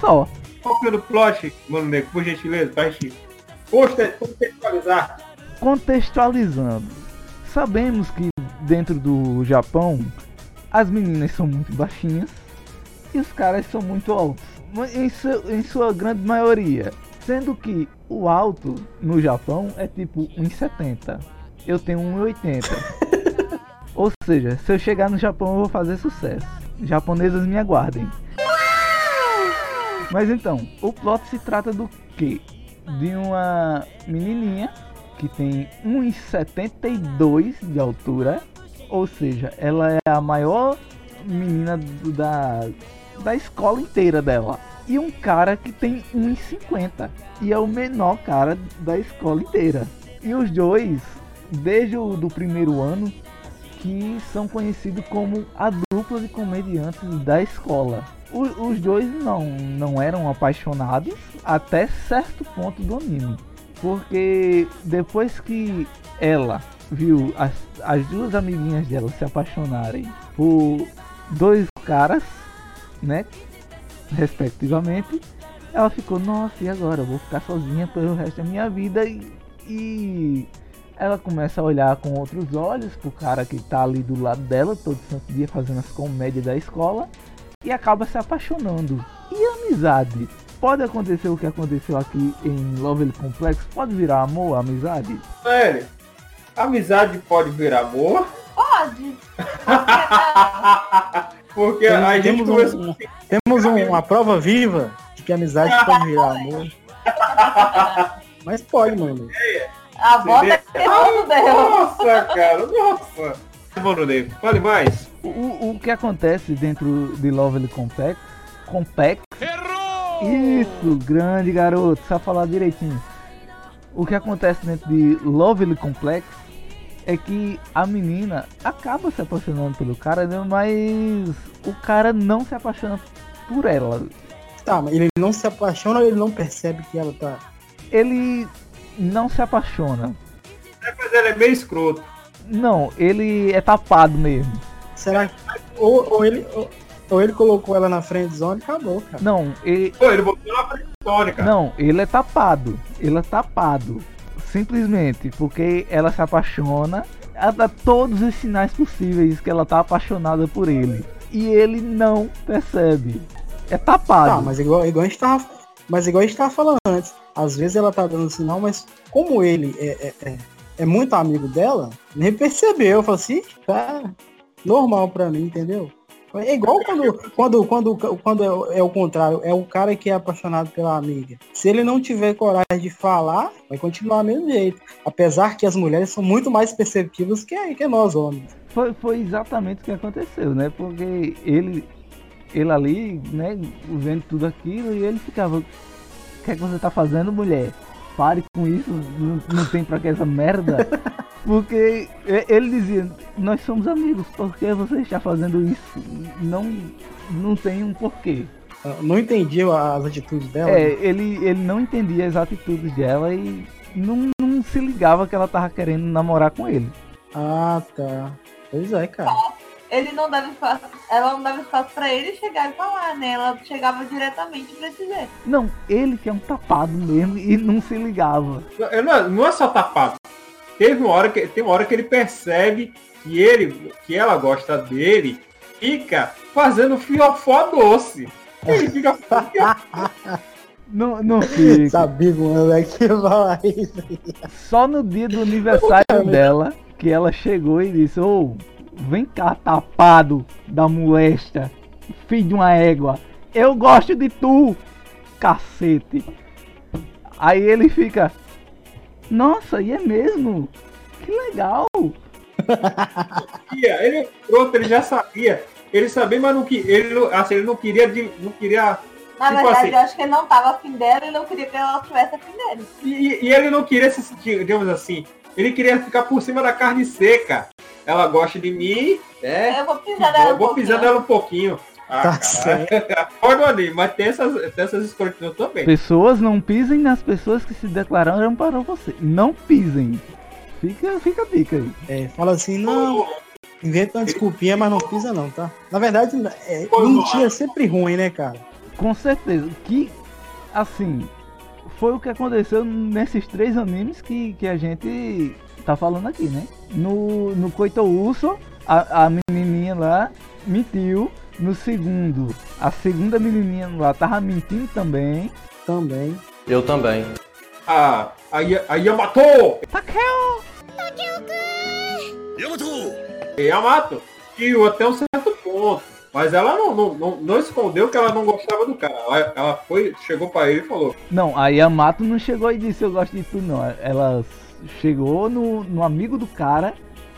Só. Qual que é o plot, mano nego, por gentileza, pra gente conte- contextualizar. Contextualizando, sabemos que dentro do Japão as meninas são muito baixinhas e os caras são muito altos, em, su- em sua grande maioria. Sendo que o alto no Japão é tipo 1,70. Eu tenho 1,80. Ou seja, se eu chegar no Japão eu vou fazer sucesso. Japonesas me aguardem. Mas então, o plot se trata do quê? De uma menininha que tem 1,72 de altura, ou seja, ela é a maior menina do- da, da escola inteira dela. E um cara que tem 1,50 e é o menor cara da escola inteira. E os dois, desde o do primeiro ano, que são conhecidos como a dupla de comediantes da escola. O- os dois não, não eram apaixonados até certo ponto do anime. Porque depois que ela viu as, as duas amiguinhas dela se apaixonarem por dois caras, né? Respectivamente, ela ficou, nossa, e agora? Eu vou ficar sozinha pelo resto da minha vida e, e ela começa a olhar com outros olhos pro cara que tá ali do lado dela, todo santo dia fazendo as comédias da escola, e acaba se apaixonando. E amizade? Pode acontecer o que aconteceu aqui em Lovely Complex? Pode virar amor, amizade? Velho, amizade pode virar amor, Pode. porque Tem- a gente temos um- Temos um- uma prova viva de que a amizade pode virar amor. Mas pode, mano. A volta é que tudo deu. Nossa, cara, nossa. Mano, Dave, fale mais. O, o- que acontece dentro de Lovely Complex? Complex? Isso, grande garoto, sabe falar direitinho. O que acontece dentro de Lovely Complex é que a menina acaba se apaixonando pelo cara, né, mas o cara não se apaixona por ela. Tá, mas ele não se apaixona ou ele não percebe que ela tá. Ele não se apaixona. Mas ele é meio escroto. Não, ele é tapado mesmo. Será que. Ou, ou ele. Ou, ou ele colocou ela na friend zone e acabou, cara. Não, ele, Pô, ele botou na frente tônica. Não, ele é tapado. Ele é tapado. Simplesmente porque ela se apaixona. Ela dá todos os sinais possíveis que ela tá apaixonada por ele. E ele não percebe. É tapado. Tá, mas igual, igual a gente tava. Mas igual a gente tava falando antes. Às vezes ela tá dando sinal, mas como ele é, é, é, é muito amigo dela, nem percebeu. Falou assim, tá normal pra mim, entendeu? É igual quando, quando, quando, quando é, é o contrário, é o cara que é apaixonado pela amiga. Se ele não tiver coragem de falar, vai continuar do mesmo jeito. Apesar que as mulheres são muito mais perceptivas que, que nós homens. Foi, foi exatamente o que aconteceu, né? Porque ele, ele ali, né, vendo tudo aquilo, e ele ficava. O que é que você tá fazendo, mulher? Pare com isso, não, não tem pra que essa merda. Porque ele dizia, nós somos amigos, por que você está fazendo isso? Não, não tem um porquê. Eu Não entendi as atitudes dela. É, ele, ele não entendia as atitudes dela e não, não se ligava que ela tava querendo namorar com ele. Ah, tá. Pois é, cara. Ele não dava espaço, ela não dava espaço pra ele chegar e falar, né? Ela chegava diretamente pra dizer. Não, ele que é um tapado mesmo e não se ligava. Não, é, não é só tapado. Teve uma hora que tem uma hora que ele percebe que ele, que ela gosta dele, fica fazendo fiofó doce. Ele fica Não, não fica. Sabia que moleque ia falar isso. Só no dia do aniversário dela que ela chegou e disse, ô, vem cá, tapado da molesta, filho de uma égua. Eu gosto de tu, cacete. Aí ele fica, nossa, e é mesmo? Que legal. ele é escroto, ele já sabia. Ele sabia, mas não, que- ele, não- assim, ele não queria, de- não queria Na Tipo verdade, assim- eu acho que ele não tava afim dela e não queria que ela tivesse afim dele. E, e- e ele não queria se sentir, digamos assim, ele queria ficar por cima da carne seca. Ela gosta de mim, é. Eu vou pisar nela Eu um vou pisar pouquinho. nela um pouquinho. Ah, Tá anime, mas tem essas, tem essas escrotidões também. Pessoas não pisem nas pessoas que se declararam para você. Não pisem. Fica, fica a dica aí. É, fala assim, não, inventa uma desculpinha, mas não pisa não, tá? Na verdade, é, mentir é sempre ruim, né, cara? Com certeza. Que, assim, foi o que aconteceu nesses três animes que, que a gente tá falando aqui, né? No, no Koito Uso, a, a menininha lá mentiu. No segundo, a segunda menininha lá tava mentindo também. Também. Eu também. A, a, a Yamato! Takeo! E Yamato! E até um certo ponto. Mas ela não, não, não, não escondeu que ela não gostava do cara. Ela, ela foi, chegou pra ele e falou: Não, a Yamato não chegou e disse eu gosto de tu não. Ela chegou no, no amigo do cara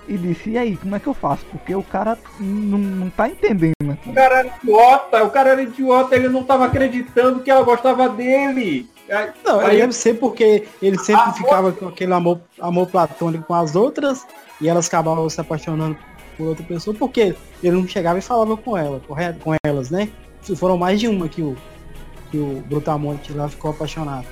e disse, e aí, como é que eu faço? Porque o cara não, não tá entendendo aqui. O cara era idiota, o cara era idiota, ele não tava acreditando que ela gostava dele. Aí- Não, aí- deve ser porque ele sempre ficava com aquele amor, amor platônico com as outras e elas acabavam se apaixonando por outra pessoa porque ele não chegava e falava com ela, correto? Com elas, né? Foram mais de uma que o, que o Brutamonte lá ficou apaixonado.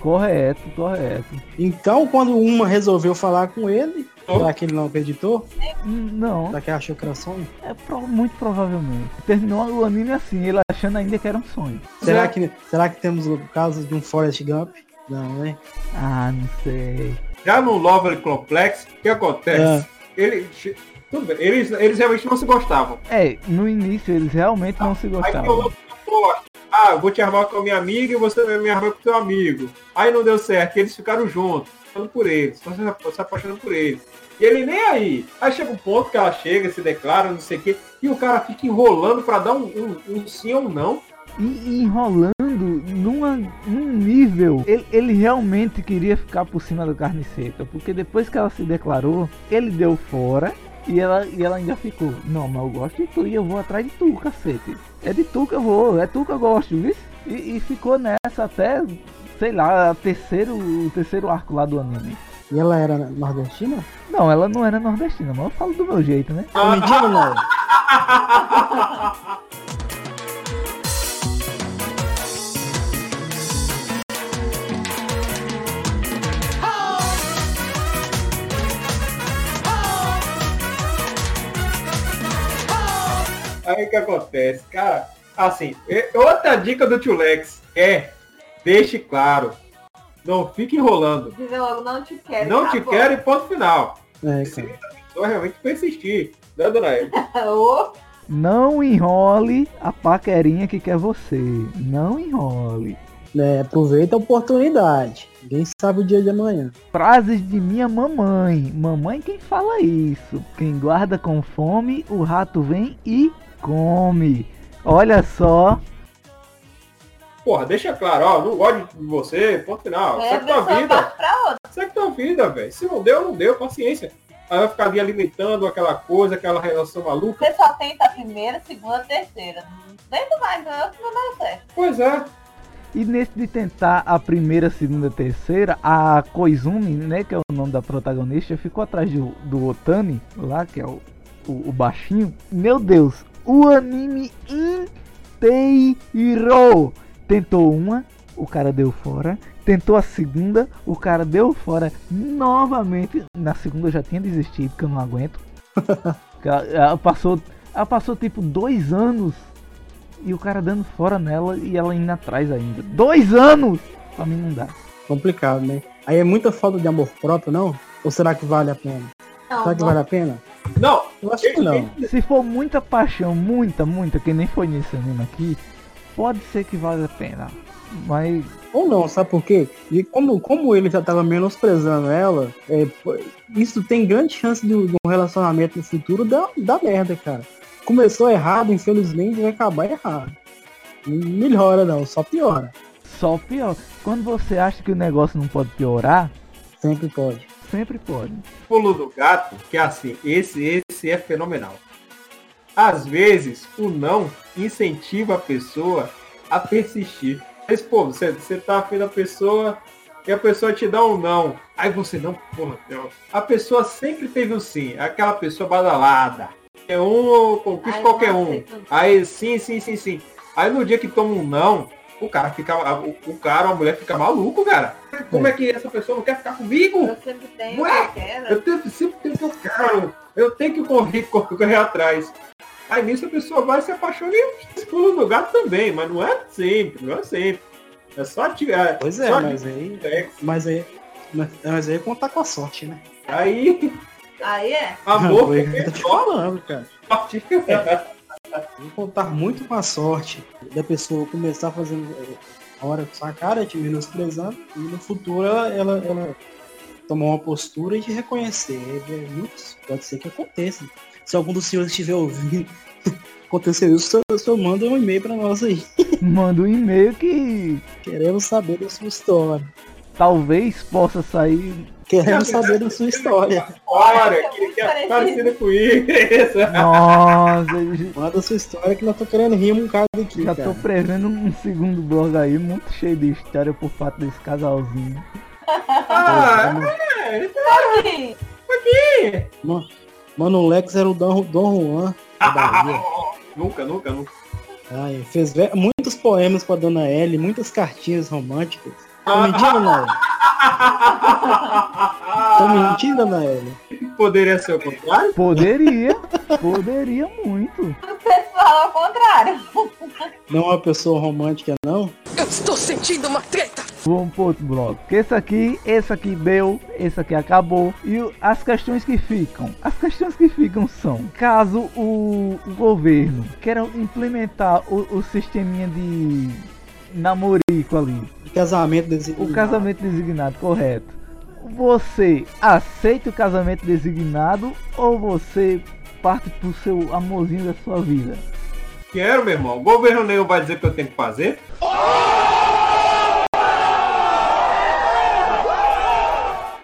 Correto, correto. Então, quando uma resolveu falar com ele, será que ele não acreditou? Não, Será que achou que era sonho? é pro- muito provavelmente. Terminou o anime assim, ele achando ainda que era um sonho. Será que, será que temos o caso de um Forrest Gump? Não, né? Ah, não sei. Já no Lovely Complex, o que acontece? É. Ele, tudo bem, eles, eles realmente não se gostavam. É, no início eles realmente não se gostavam. Ah, eu vou te armar com a minha amiga e você vai me armar com o seu amigo. Aí não deu certo, eles ficaram juntos, falando por eles, se, apaixonando por eles. E ele nem aí. Aí chega um ponto que ela chega, se declara, não sei o quê, e o cara fica enrolando pra dar um, um, um sim ou um não. E, enrolando numa, num nível. Ele, ele realmente queria ficar por cima da carne seca. Porque depois que ela se declarou, ele deu fora. E ela, e ela ainda ficou. Não, mas eu gosto de tu e eu vou atrás de tu, cacete. É de tu que eu vou, é tu que eu gosto, viu? E, e ficou nessa até, sei lá, terceiro, o terceiro arco lá do anime. E ela era nordestina? Não, ela não era nordestina, mas eu falo do meu jeito, né? Ah, mentira, não. Aí o que acontece? Cara, assim, outra dica do Tio Lex é deixe claro. Não fique enrolando. Dizer logo, não te quero. Não te acabou. quero e ponto final. É, cara. pessoa realmente persistir. Né, dona Não enrole a paquerinha que quer você. Não enrole. É, aproveita a oportunidade. Ninguém sabe o dia de amanhã. Frases de minha mamãe. Mamãe quem fala isso. Quem guarda com fome, o rato vem e come. Olha só. Porra, deixa claro, ó, não gosto de você, ponto final. é, a Segue tua vida. Segue tua vida, velho. Se não deu, não deu, paciência. Aí vai ficar ali alimentando aquela coisa, aquela relação maluca. Você só tenta a primeira, segunda, terceira. Dentro mais, não é o que não dá certo. Pois é. E nesse de tentar a primeira, segunda, terceira, a Koizumi, né, que é o nome da protagonista, ficou atrás do, do Otani, lá, que é o, o, o baixinho. Meu Deus, o anime inteiro tentou uma, o cara deu fora. Tentou a segunda, o cara deu fora novamente. Na segunda eu já tinha desistido, porque eu não aguento. ela, ela passou, ela passou tipo dois anos e o cara dando fora nela e ela indo atrás ainda. Dois anos! Pra mim não dá. Complicado, né? Aí é muita falta de amor próprio, não? Ou será que vale a pena? Não, Será que não. vale a pena? Não, Eu acho que não. Se for muita paixão, muita, muita, que nem foi nesse anime aqui, pode ser que vale a pena. Mas Ou não, sabe por quê? E como, como ele já tava menosprezando ela, é, isso tem grande chance de, um- de um relacionamento no futuro dar, dar merda, cara. Começou errado, infelizmente vai acabar errado. Não melhora não, só piora. só pior. Quando você acha que o negócio não pode piorar, Sempre pode. Sempre pode. pulo do gato, que é assim, esse, esse é fenomenal. Às vezes, o não incentiva a pessoa a persistir. Mas, pô, você, você tá afim da pessoa e a pessoa te dá um não. Aí você não, porra, não. A pessoa sempre teve um sim, aquela pessoa badalada. É um, conquista qualquer um. Aí, sim, sim, sim, sim. Aí no dia que toma um não, o cara fica. O, o cara, a mulher fica maluco, cara. Como é que essa pessoa não quer ficar comigo? Eu sempre tenho Ué? que eu tenho, sempre tenho o que eu quero. Eu tenho que correr, correr, correr atrás. Aí nisso a pessoa vai se apaixonar e pula no gato também, mas não é sempre, não é sempre. É só tirar. Pois é, mas aí. Mas aí. Mas, mas aí é contar com a sorte, né? Aí, Aí é. amor, o porque te só falando, cara. sorte. Vou contar muito com a sorte da pessoa começar fazendo eh, a hora com sua cara, te menosprezando, e no futuro ela, ela, tomar uma postura e te reconhecer. É, é pode ser que aconteça. Se algum dos senhores estiver ouvindo, aconteceu isso, só, só manda um e-mail pra nós aí. Manda um e-mail que Queremos saber da sua história. talvez possa sair. Queremos saber da sua história. Olha, que, que é parecido com isso. Nossa, Manda a sua história que nós tô querendo rir um cara aqui, já cara. tô prevendo um segundo blog aí, muito cheio de história por parte desse casalzinho. Ah, é, Aqui. aqui. Mano, Mano, o Lex era o Dom, Dom Juan da Bahia. Nunca, nunca, nunca. Ai, fez ve- muitos poemas pra Dona Ellie, muitas cartinhas românticas. Tô mentindo, Ellie? Tô mentindo? Poderia ser o contrário? Poderia, poderia muito. O pessoal ao contrário. Não é uma pessoa romântica, não? Eu estou sentindo uma treta! Vamos pro outro bloco. Esse aqui, esse aqui deu, esse aqui acabou. E o- as questões que ficam. As questões que ficam são, caso o, o governo queira implementar o, o sisteminha de namorico ali, casamento designado. o casamento designado, correto. Você aceita o casamento designado ou você parte pro seu amorzinho da sua vida? Quero, meu irmão. O governo nenhum vai dizer o que eu tenho que fazer.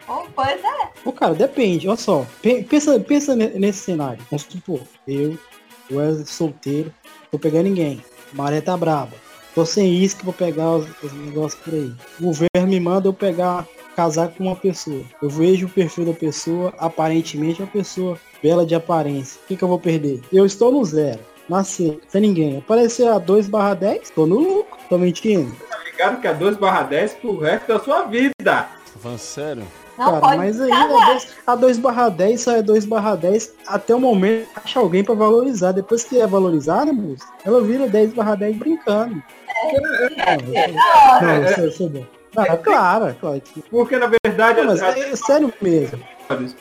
Oh, pois é. Ô, cara, depende, olha só. Pe- Pensa, pensa ne- nesse cenário. Vamos supor, eu, Wesley solteiro, tô pegando ninguém. Maré tá braba. Tô sem isca pra pegar os, os negócios por aí. O governo me manda eu pegar, casar com uma pessoa. Eu vejo o perfil da pessoa, aparentemente é uma pessoa bela de aparência. O que, que eu vou perder? Eu estou no zero. Nasci, sem ninguém. Aparecer a 2 barra 10, tô no lucro. Tô mentindo. Tá ligado que é 2 barra 10 pro resto da sua vida. Tá falando sério? Não Cara, pode mas aí a 2, a 2 barra 10 só é 2 barra 10 até o momento que acha alguém pra valorizar. Depois que é valorizada, moço, ela vira 10 barra 10 brincando. Não, bom. Não, é claro, é claro. que- Porque na verdade, Não, mas é, é sério mesmo.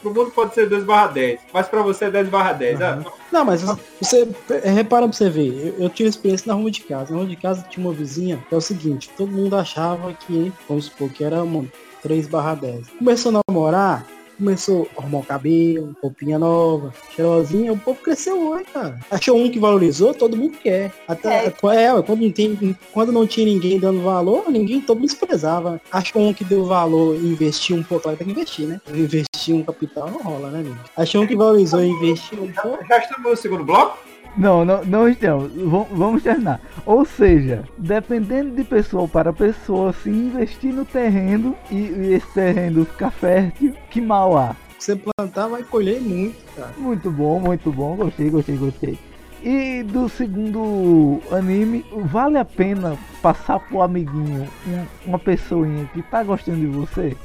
pro mundo pode ser 2 barra 10. Mas pra você é 10 barra 10. Ah, Não, mas você é, repara pra você ver, eu, eu tive experiência na rua de casa. Na rua de casa tinha uma vizinha, que é o seguinte, todo mundo achava que, vamos supor, que era uma 3 barra 10. Começou a namorar, começou a arrumar o cabelo, roupinha nova, cheirosinha, o povo cresceu hoje, cara. Achou um que valorizou, todo mundo quer. Até, é, quando, não tem, quando não tinha ninguém dando valor, ninguém, todo mundo desprezava. Achou um que deu valor e investiu um pouco, lá tem que investir, né? Investir um capital não rola, né, amigo? Achou um que valorizou e investiu um pouco. Já estamos no segundo bloco? Não, não, não estamos. Vam- Vamos terminar. Ou seja, dependendo de pessoa para pessoa, se investir no terreno e, e esse terreno ficar fértil, que mal há. você plantar vai colher muito, cara. Muito bom, muito bom. Gostei, gostei, gostei. E do segundo anime, vale a pena passar pro amiguinho um- uma pessoinha que tá gostando de você?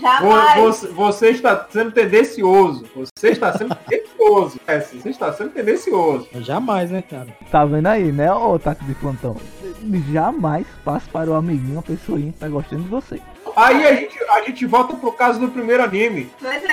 Jamais. Vo- Você, você está sendo tendencioso. Você está sendo tendencioso. É, você está sendo tendencioso. Jamais, né, cara? Tá vendo aí, né, ô taco de plantão? Jamais passe para o amiguinho uma pessoinha que tá gostando de você. Aí a gente, a gente volta pro caso do primeiro anime.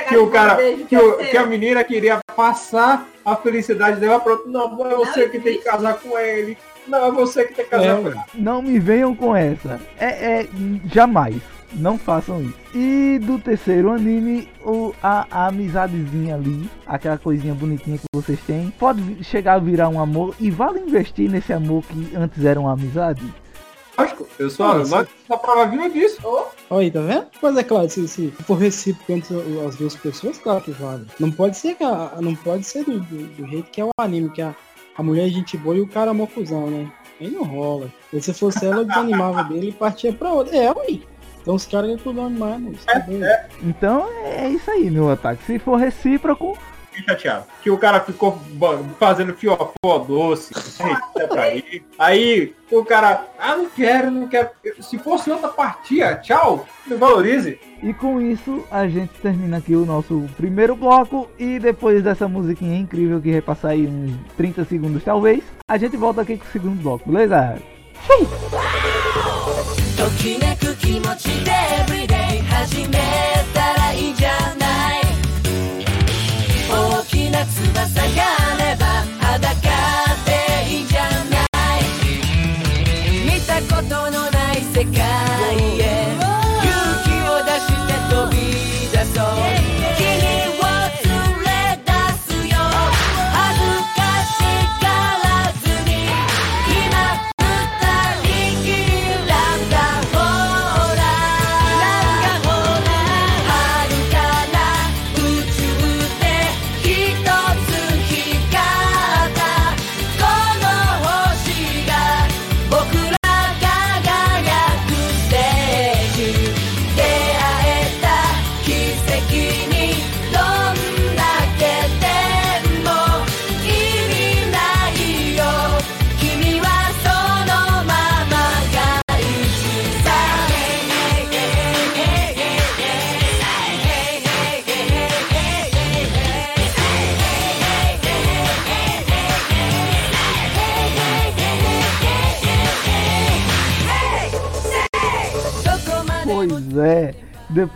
Que o cara, que, pra o- que a menina queria passar a felicidade dela para outro. Não, é você que tem que casar com ele. Não, é você que tem que casar É, com ele. Não me venham com essa. É, é jamais. Não façam isso. E do terceiro anime, o, a, a amizadezinha ali, aquela coisinha bonitinha que vocês têm, pode chegar a virar um amor e vale investir nesse amor que antes era uma amizade? Lógico, eu sou a prova viva disso. Olha aí, tá vendo? Mas é claro, se, se for recíproco entre as duas pessoas, claro que vale. Não pode ser, que a- não pode ser do, do- do jeito que é o anime, que a, a mulher é gente boa e o cara é mocuzão, né? Aí não rola. E se fosse ela, eu desanimava dele e partia pra outra. É, ué. Então os caras reclamando mais, né? mano. É, é. Então é isso aí, meu ataque. Se for recíproco. Fiquei chateado. Que o cara ficou fazendo fiofó doce né? é pra. Aí o cara, ah, não quero, não quero. Se fosse outra partida, tchau, me valorize. E com isso a gente termina aqui o nosso primeiro bloco. E depois dessa musiquinha incrível que repassar aí uns 30 segundos talvez, a gente volta aqui com o segundo bloco, beleza? Sim. 気持ちで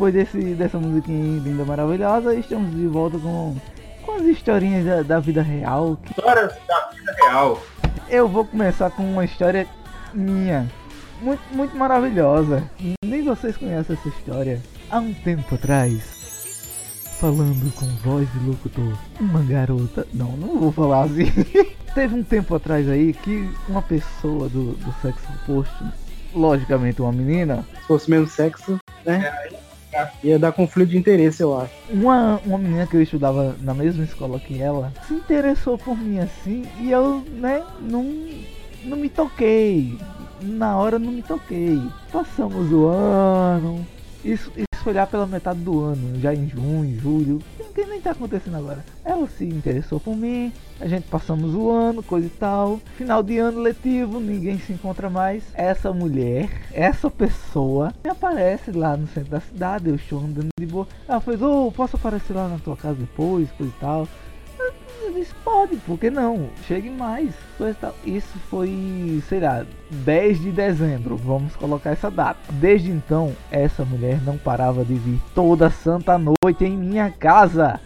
depois desse, dessa musiquinha linda, maravilhosa, estamos de volta com, com as historinhas da, da vida real. Histórias da vida real. Eu vou começar com uma história minha, muito, muito maravilhosa. Nem vocês conhecem essa história. Há um tempo atrás, falando com voz de locutor, uma garota. Não, não vou falar assim. Teve um tempo atrás aí que uma pessoa do, do sexo oposto, logicamente uma menina, Se fosse mesmo sexo, né? Ia dar conflito de interesse, eu acho. uma, uma menina que eu estudava na mesma escola que ela se interessou por mim assim e eu, né, não, não me toquei. Na hora não me toquei. Passamos o ano. Isso, isso foi lá pela metade do ano, já em junho, julho. Que nem tá acontecendo agora? Ela se interessou por mim, a gente passamos o ano, coisa e tal. Final de ano letivo, ninguém se encontra mais. Essa mulher, essa pessoa, me aparece lá no centro da cidade, eu estou andando de boa. Ela fez, ô, posso aparecer lá na tua casa depois, coisa e tal. Eu disse, pode, por que não? Chegue mais. Isso foi, sei lá, 10 de dezembro, vamos colocar essa data. Desde então, essa mulher não parava de vir toda santa noite em minha casa.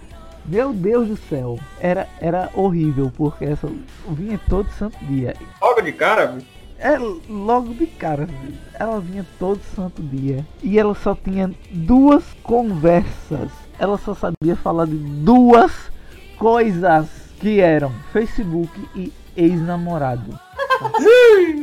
Meu Deus do céu, era, era horrível, porque essa vinha todo santo dia. Logo de cara, É, logo de cara, ela vinha todo santo dia. E ela só tinha duas conversas. Ela só sabia falar de duas coisas que eram Facebook e ex-namorado.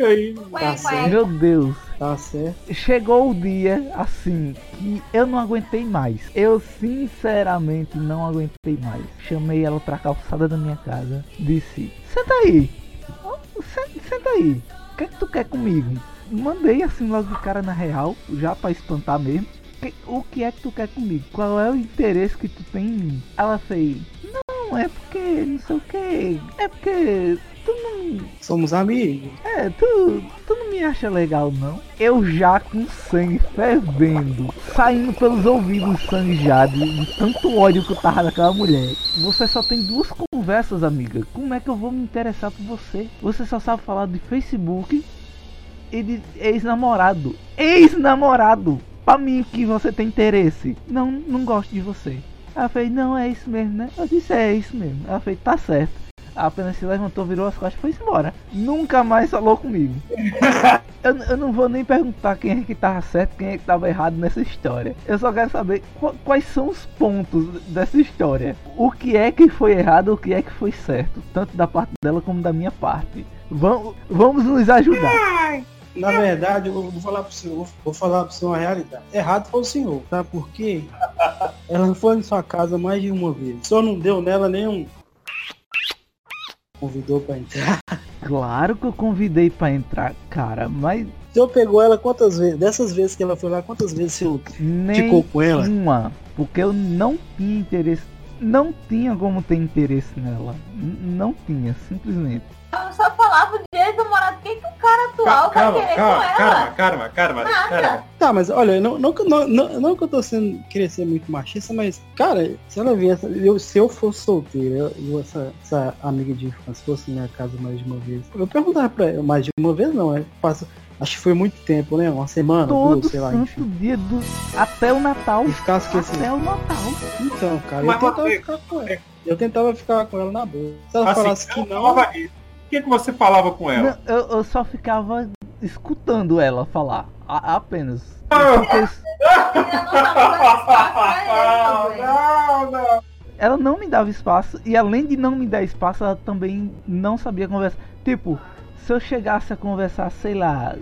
aí, Tá certo, Meu Deus. Tá certo. Chegou o dia assim que eu não aguentei mais. Eu sinceramente não aguentei mais. Chamei ela pra calçada da minha casa. Disse: Senta aí. Ó, sen- Senta aí. O que é que tu quer comigo? Mandei assim logo de cara na real, já pra espantar mesmo. O que é que tu quer comigo? Qual é o interesse que tu tem em mim? Ela fez: Não, é porque não sei o que. É porque tu não Somos amigos. é, tu, tu não me acha legal não? Eu já com sangue fervendo, saindo pelos ouvidos de, de tanto ódio que eu tava daquela mulher. Você só tem duas conversas, amiga. Como é que eu vou me interessar por você? Você só sabe falar de Facebook e de ex-namorado. Ex-namorado! Pra mim que você tem interesse. Não, não gosto de você. Ela fez, não, é isso mesmo, né? Eu disse, é isso mesmo. Ela fez, tá certo. Apenas se levantou, virou as costas e foi embora. Nunca mais falou comigo. eu, eu não vou nem perguntar quem é que tava certo, quem é que tava errado nessa história. Eu só quero saber qu- quais são os pontos dessa história. O que é que foi errado, o que é que foi certo. Tanto da parte dela como da minha parte. Vamos, vamos nos ajudar. Na verdade, eu vou falar pro senhor, vou falar pro senhor a realidade. Errado foi o senhor, sabe por quê? Ela foi em sua casa mais de uma vez. Só não deu nela nenhum. Convidou pra entrar. Claro que eu convidei pra entrar, cara, mas O senhor pegou ela quantas vezes? Dessas vezes que ela foi lá, quantas vezes senhor nem ficou com ela? uma. Porque eu não tinha interesse não tinha como ter interesse nela. N- não tinha, simplesmente. Eu só falava de ex-namorado. O que, que o cara atual vai Calma, querer calma, com ela? calma, calma, calma, calma. Tá, mas olha, não, não, que eu- não, não, não que eu tô sendo querer ser muito machista, mas, cara, se ela viesse, eu, se eu fosse solteiro, eu, eu essa, essa amiga de infância fosse minha casa mais de uma vez, eu perguntava pra ela, mais de uma vez não, é, passa, acho que foi muito tempo, né? Uma semana, Todo duas, sei lá, santo dia do. Até o Natal. E ficasse com esse. Até o Natal. Então, cara, eu Mas tentava você- ficar com ela. Eu tentava ficar com ela na boa. Se ela Assim, falasse que eu não, que, que você falava com ela? Não, eu, eu só ficava escutando ela falar. a- apenas. Ah! Não não, não. ela não me dava espaço e além de não me dar espaço, ela também não sabia conversar. Tipo, se eu chegasse a conversar, sei lá,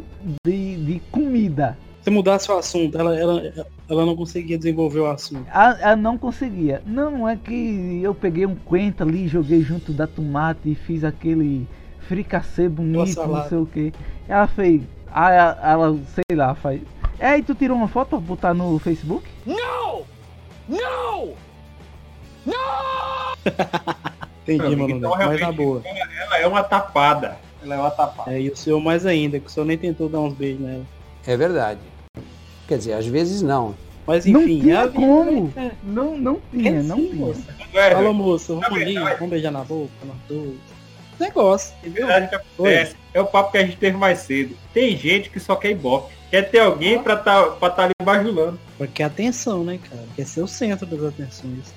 de, de comida, se mudasse o assunto, ela, ela, ela não conseguia desenvolver o assunto. ela, ela não conseguia. Não é que eu peguei um coentro ali, joguei junto da tomate e fiz aquele fricassê bonito, não sei o que. Ela fez, ah, ela, ela, sei lá, faz. É, aí tu tirou uma foto pra botar no Facebook? Entendi, Amigo, mano, então, mas na boa. Ela é uma tapada. Ela é uma tapada. É, e o senhor mais ainda, que o senhor nem tentou dar uns beijos nela. É verdade. Quer dizer, às vezes não. Mas não enfim, tinha é a vida, como. Não, não É, tinha, é não sim, tinha. moça. É, Fala, moça, vamos ali, verdade- vamos beijar na boca, nós dois. Negócio, É entendeu? que acontece. É o papo que a gente teve mais cedo. Tem gente que só quer ibope. Quer ter alguém pra tá, pra tá ali bajulando. Porque é atenção, né, cara? Quer ser o centro das atenções.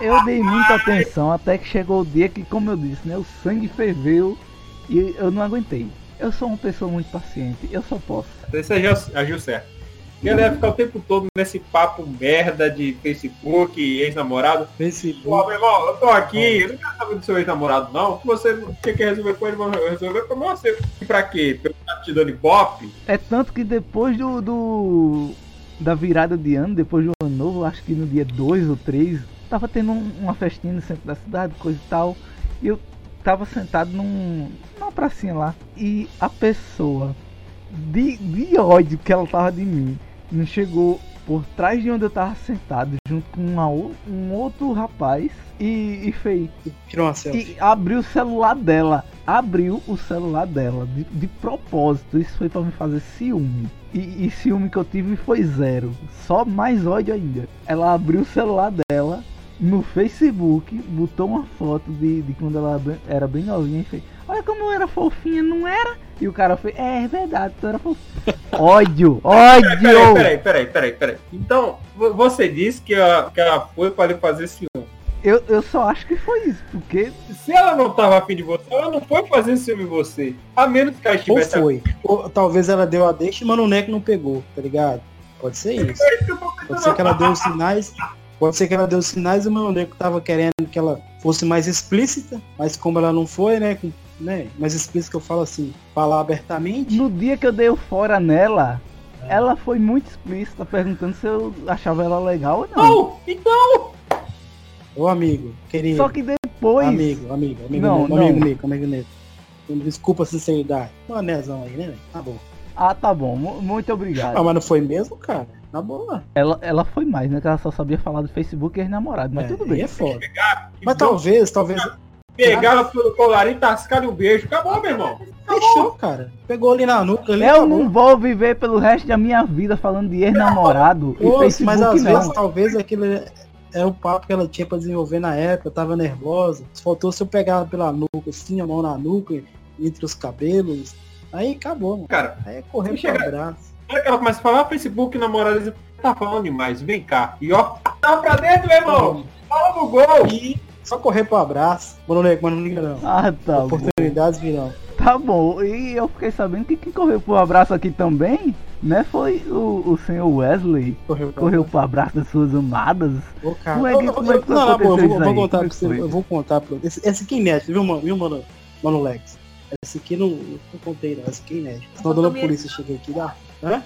Eu, dei muita atenção até que chegou o dia que, como eu disse, né, o sangue ferveu e eu não aguentei. Eu sou uma pessoa muito paciente, eu só posso. Então isso agiu, agiu certo. E ela ia ficar o tempo todo nesse papo merda de Facebook, ex-namorado. Facebook. Pô, meu irmão, eu tô aqui, eu não quero saber do seu ex-namorado, não. Que você quer resolver com ele, mas resolver com você. E pra quê? Estar te dando ibope? É tanto que depois do, do- da virada de ano, depois do ano novo, acho que no dia 2 ou 3, tava tendo um- uma festinha no centro da cidade, coisa e tal. E eu tava sentado num, numa pracinha lá. E a pessoa, de, de ódio que ela tava de mim, me chegou por trás de onde eu tava sentado, junto com uma um outro rapaz, e, e fez. Tirou uma selfie. E abriu o celular dela. Abriu o celular dela. De, de propósito. Isso foi pra me fazer ciúme. E, e ciúme que eu tive foi zero. Só mais ódio ainda. Ela abriu o celular dela no Facebook, botou uma foto de, de quando ela era bem novinha e fez. Olha como eu era fofinha, não era? E o cara fez, é, é verdade, tu era fofinha. ódio, ódio! Peraí, peraí, peraí, peraí, peraí. Então, vo- você disse que ela, que ela foi pra lhe fazer ciúme. Eu, eu só acho que foi isso, porque Se ela não tava afim de você, ela não foi fazer ciúme em você. A menos que ela Ou estivesse foi. Ou talvez ela deu a deixa e Mano Neco não pegou, tá ligado? Pode ser isso. Pode ser que ela deu os sinais. Pode ser que ela deu os sinais e o Mano Neco tava querendo que ela fosse mais explícita, mas como ela não foi, né? com- né mais explícita que eu falo assim, falar abertamente. No dia que eu dei o fora nela, ela foi muito explícita perguntando se eu achava ela legal ou não. Não, então, Ô amigo, querido. Só que depois. Amigo, amigo, amigo, Não, amigo, não. amigo, amigo, amigo Neto. Desculpa a sinceridade. Uma anésão aí, né? Tá bom. Ah, tá bom. mu- Muito Ah, obrigado. mas não foi mesmo, cara? Tá bom. Ela, ela foi mais, né? Que ela só sabia falar do Facebook e ex-namorado. Mas É, tudo bem. É foda. Mas talvez, talvez. Pegar ela pelo colarinho, tascar um beijo. Acabou, meu irmão. Fechou, cara. Pegou ali na nuca ali. Eu acabou. não vou viver pelo resto da minha vida falando de ex-namorado mas às não. vezes, talvez aquilo é o papo que ela tinha pra desenvolver na época, eu tava nervosa. Faltou se eu pegar ela pela nuca, assim, a mão na nuca, entre os cabelos. Aí acabou, mano. Cara, Aí é correr pro Chega- abraço. que ela começa a falar, Facebook, namorada, tá falando demais, vem cá. E ó, tá pra dentro, meu irmão. Fala no gol. E só correr pro abraço. Mano, não, mano, não liga não. Ah, tá bom. Oportunidades virão. Tá bom. E eu fiquei sabendo que quem correu pro abraço aqui também, né? Foi o, o senhor Wesley. Correu pro Correu pro abraço das suas amadas. Ô, cara. Como é que- como é que não, boa, eu vou, isso vou contar pra é que você. foi? Eu vou contar pra esse, esse aqui é inédito, viu, mano, viu, mano, mano Lex? Esse aqui não, não contei, não. Esse aqui é inédito. Senão a dona polícia chega aqui dá. Hã?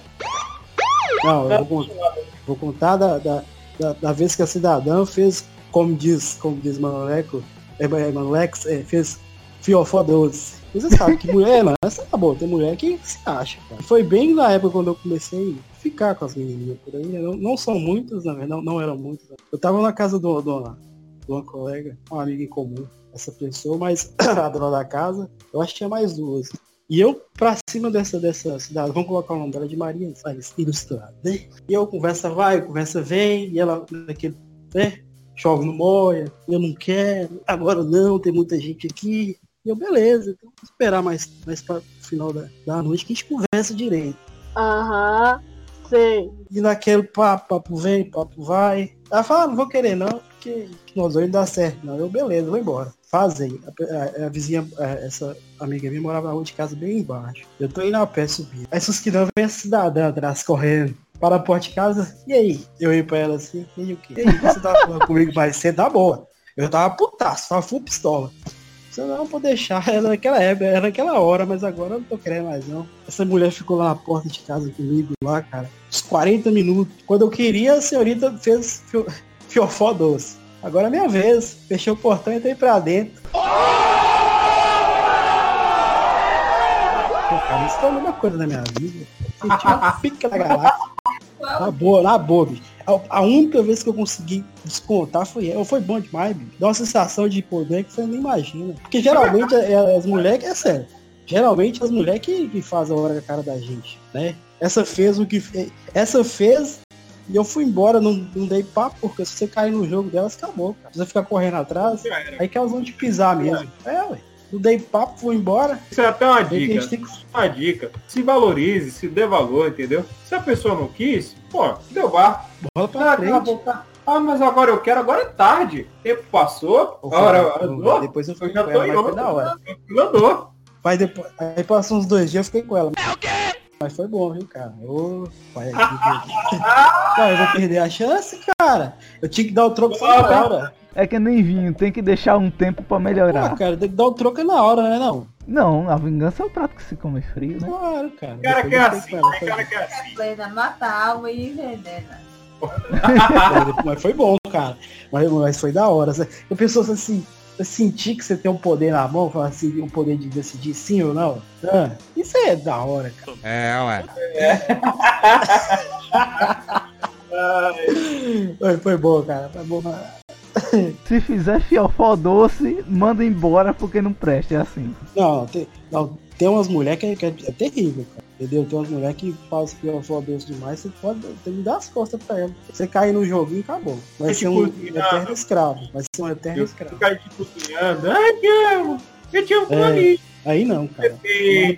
Não, eu vou contar, vou contar da, da, da, da vez que a cidadã fez, como diz, como diz Mano Leco, é, é, Mano Lex, é, fez fiofó doce. Você sabe que mulher, não, essa tá bom, tem mulher que se acha, cara. Foi bem na época quando eu comecei a ficar com as menininhas por aí, né? não, não são muitas, na verdade, não, não eram muitas. Eu tava na casa do, do, de uma colega, uma amiga em comum, essa pessoa, mas a dona da casa, eu acho que tinha mais duas. E eu, pra cima dessa, dessa cidade, vamos colocar o nome dela de Maria Salles, ilustrada, né? E eu conversa vai, conversa vem, e ela naquele, né? Chove no moia, eu não quero, agora não, tem muita gente aqui. E eu, beleza, então vou esperar mais, mais para o final da, da noite que a gente conversa direito. Aham, sei. E naquele papo, papo vem, papo vai. Ela fala, ah, não vou querer não, porque que nós dois não dá certo. Não, eu, beleza, vou embora. Fazem. A, a- a vizinha, a- essa amiga minha morava na rua de casa bem embaixo. Eu tô indo a pé subir. Aí não vem a cidadã atrás correndo. Para a porta de casa. E aí? Eu ia pra ela assim, e aí o quê? E aí, você tava falando comigo mais cedo, tá boa. Eu tava putaço, tava full pistola. Você não vou deixar, era naquela época, era naquela hora, mas agora eu não tô querendo mais não. Essa mulher ficou lá na porta de casa comigo, lá, cara, uns 40 minutos. Quando eu queria, a senhorita fez fio- fiofó doce. Agora é minha vez. Fechei o portão e entrei pra dentro. Pô, cara, isso foi a melhor coisa da minha vida. Senti uma pica na galáxia. Na boa, na boa, bicho. A, a única vez que eu consegui descontar foi ela. Foi bom demais, bicho. Dá uma sensação de poder que você nem imagina. Porque geralmente é- as mulheres, é sério. Geralmente as mulheres que, que fazem a hora com a cara da gente, né? Essa fez o que fez. Essa fez e eu fui embora, não, não dei papo, porque se você cair no jogo delas, acabou, cara. Se você ficar correndo atrás, aí que elas vão te pisar mesmo. É, ué. Não dei papo, fui embora. Isso é até uma dica. gente tem que. Uma dica. Se valorize, se dê valor, entendeu? Se a pessoa não quis, pô, deu bar. Bola Ah, pra cala a frente. Ah, mas agora eu quero, agora é tarde. tempo passou, a hora andou, Depois eu eu fiquei já com tô em foi outra. da hora. Aquilo andou. Mas depois, aí passou uns dois dias eu fiquei com ela. Mas foi bom, viu, cara? Ô, pai, cara, eu vou perder a chance, cara. Eu tinha que dar o troco na hora. É que nem vinho, tem que deixar um tempo pra Pô, melhorar. cara, tem que dar o troco na hora, né? Não. Não, a vingança é o prato que se come frio, né? Claro, cara. O cara Depois que é assim, foi cara que é assim. Plena, matar a alma e envenena. Mas foi bom, cara. Mas, mas foi da hora. Eu pensou assim, eu senti que você tem um poder na mão, falar assim, um poder de decidir sim ou não. Ah, isso é da hora, cara. É, ué. Foi, foi bom, cara. Foi bom. Se fizer fiofó doce, manda embora porque não presta, é assim. Não, tem, não, tem umas mulheres que, é- que é, é terrível, cara. Entendeu? Tem umas mulheres que fazem fiofó doce demais, você pode tem que dar as costas pra ela. Você cair no joguinho, acabou. Vai É ser um tipo, eterno escravo. Vai ser um eterno Eu escravo. ficar te cozinhando. Ai, te amo. Eu te amo É. Aí não, cara.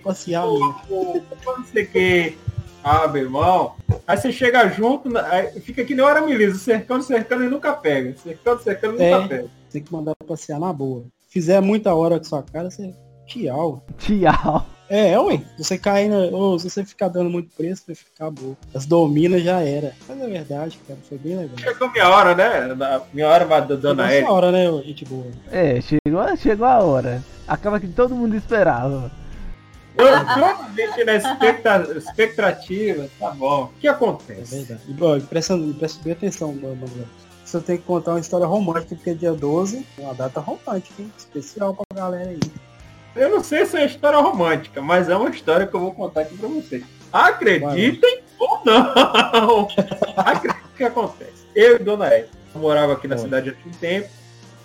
Passear mesmo. Não sei o que. Ah, meu irmão. Aí você chega junto, aí fica que nem hora melisa, cercando, cercando e nunca pega. Cercando, cercando e É. nunca pega. Tem que mandar passear na boa. Fizer muita hora com sua cara, você tchau. Tchau. É, ué. Se você cair na. Ou se você ficar dando muito preço, vai ficar boa. As dominas já era. Mas é verdade, cara. Foi bem legal. Chegou minha hora, né? Na- Minha hora vai da dona Essa Érica. hora, né, gente boa. É, chegou, chegou a hora. Acaba que todo mundo esperava. Totalmente na expecta- expectativa, tá bom. O que É acontece? verdade. E, bom, presta, presta bem atenção, mano. Você tem que contar uma história romântica, porque é dia 12, uma data romântica, hein? Especial pra galera aí. Eu não sei se é história romântica, mas é uma história que eu vou contar aqui pra vocês. Acreditem ou não! Acreditem o que acontece. Eu e Dona Érica morava aqui na Foi. cidade há um tempo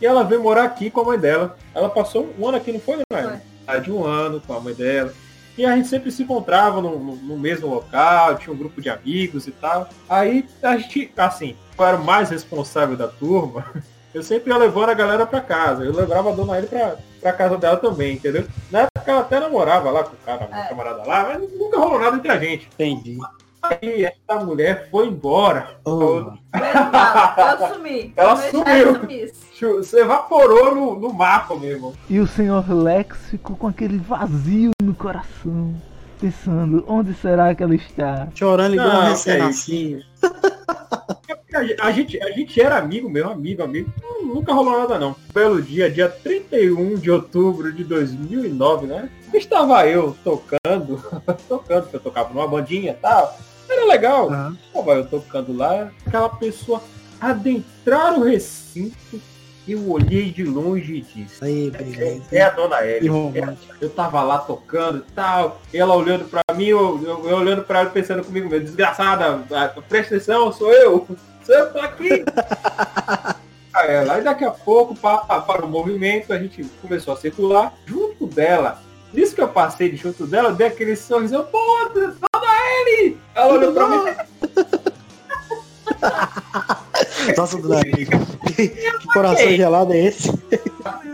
e ela veio morar aqui com a mãe dela. Ela passou um ano aqui, não foi, Dona? Ah, De um ano com a mãe dela. E a gente sempre se encontrava no, no- no mesmo local, tinha um grupo de amigos e tal. Aí a gente, assim, eu era o mais responsável da turma, eu sempre ia levando a galera pra casa. Eu levava a dona Érica pra, pra casa dela também, entendeu? Na época ela até namorava lá com o cara, É. camarada lá, mas nunca rolou nada entre a gente. Entendi. Aí essa mulher foi embora. Ô, Eu sumi. Ela sumiu. Você evaporou no, no mapa mesmo. E o senhor Lex ficou com aquele vazio no coração, pensando, onde será que ela está? chorando igual um recém-nascido. A, a gente, a gente era amigo mesmo, amigo, amigo. Nunca rolou nada não. Pelo dia, dia 31 de outubro de 2009, né? Estava eu tocando, tocando, porque eu tocava numa bandinha e tal. Era legal. Aham. Estava eu tocando lá, aquela pessoa adentrar o recinto, eu olhei de longe e disse. Aí, É, beleza. é a dona Érica. romântico. Eu tava lá tocando e tal, ela olhando pra mim, eu, eu- eu olhando pra ela pensando comigo, meu desgraçada, presta atenção, sou eu, tô aqui. Aí ela. Aí daqui a pouco, pa- pa- para o movimento, a gente começou a circular junto dela. Nisso que eu passei de junto dela, dei aquele sorriso, pô, dona ele! Ela olhou pra mim, Nossa, Dona Eli, que coração gelado é esse?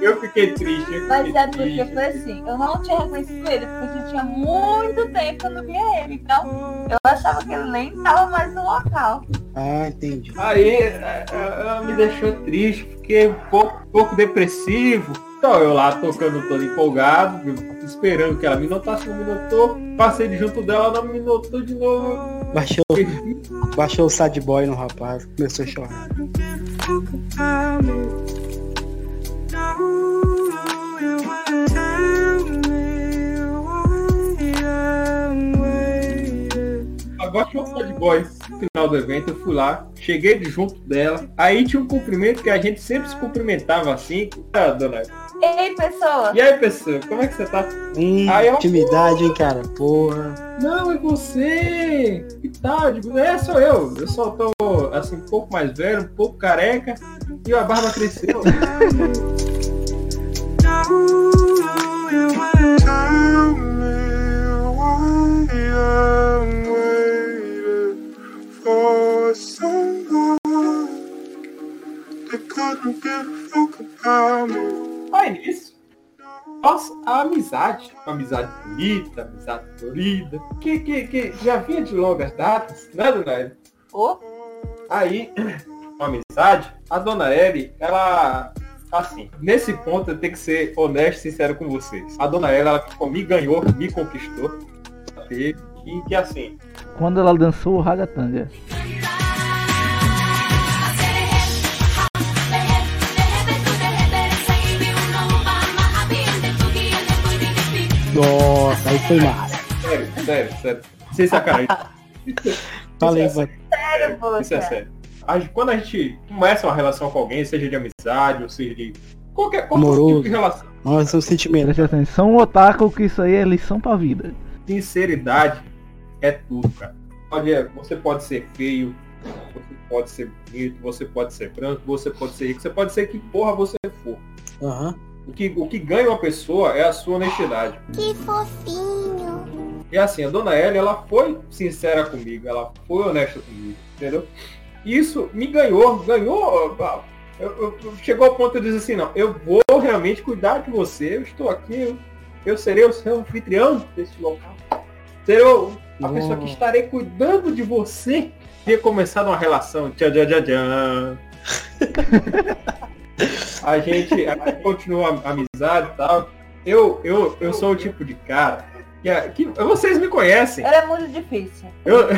eu fiquei triste. Eu Mas fiquei é porque triste. foi assim, eu não tinha reconhecido ele, porque já tinha muito tempo que eu não via ele. Então, eu achava que ele nem estava mais no local. Ah, entendi. Aí é, é, ela me deixou triste, fiquei um pouco, um pouco depressivo. Então eu lá tocando todo empolgado, eu esperando que ela me notasse, não me notou. Passei de junto dela, ela não me notou de novo. Baixou, baixou o sad boy no rapaz, começou a chorar. Agora o sad boy. No final do evento eu fui lá, cheguei de junto dela. Aí tinha um cumprimento que a gente sempre se cumprimentava assim. Ah, dona. Ei, pessoa! E aí, pessoa, como é que você tá? Hum, Aí eu- intimidade, hein, cara? Porra. Não, é você! E tal, digo, é, sou eu. Eu só tô, assim, um pouco mais velho, um pouco careca, e a barba cresceu. Aí nisso, nossa, a amizade, uma amizade bonita, amizade florida, que, que, que já vinha de longas datas, né, dona Eli? Ô, Aí, uma amizade, a dona Eli, ela, assim, nesse ponto eu tenho que ser honesto e sincero com vocês. A dona Eli, ela ficou- me ganhou, me conquistou, e que assim, Quando ela dançou o ragatanga. Nossa, aí foi massa. sério, sério, sério, sem sacanagem. Falei, Isso é sério, poxa. Isso é sério. A gente- quando a gente começa uma relação com alguém, seja de amizade, ou seja de qualquer, qualquer Amoroso. tipo de relação, Nossa, é um sentimento. Presta atenção, otaku, que isso aí é lição pra vida. sinceridade é tudo, cara. Olha, você pode ser feio, você pode ser bonito, você pode ser branco, você pode ser rico, você pode ser que porra você for. Aham. O que, o que ganha uma pessoa é a sua honestidade. Que fofinho. E assim, a dona Ellie, ela foi sincera comigo, ela foi honesta comigo, entendeu? E Isso me ganhou, ganhou. ah, eu- eu- eu- chegou ao ponto de dizer assim, não, eu vou realmente cuidar de você, eu estou aqui, eu, eu serei o seu anfitrião desse local. Serei o- a pessoa que estarei cuidando de você. Tinha começado uma relação. Tchan, tchan, tchan, tchan. a gente, a gente continua a amizade e tal. Eu, eu, eu sou o tipo de cara que, é- que vocês me conhecem. Era muito difícil. Eu,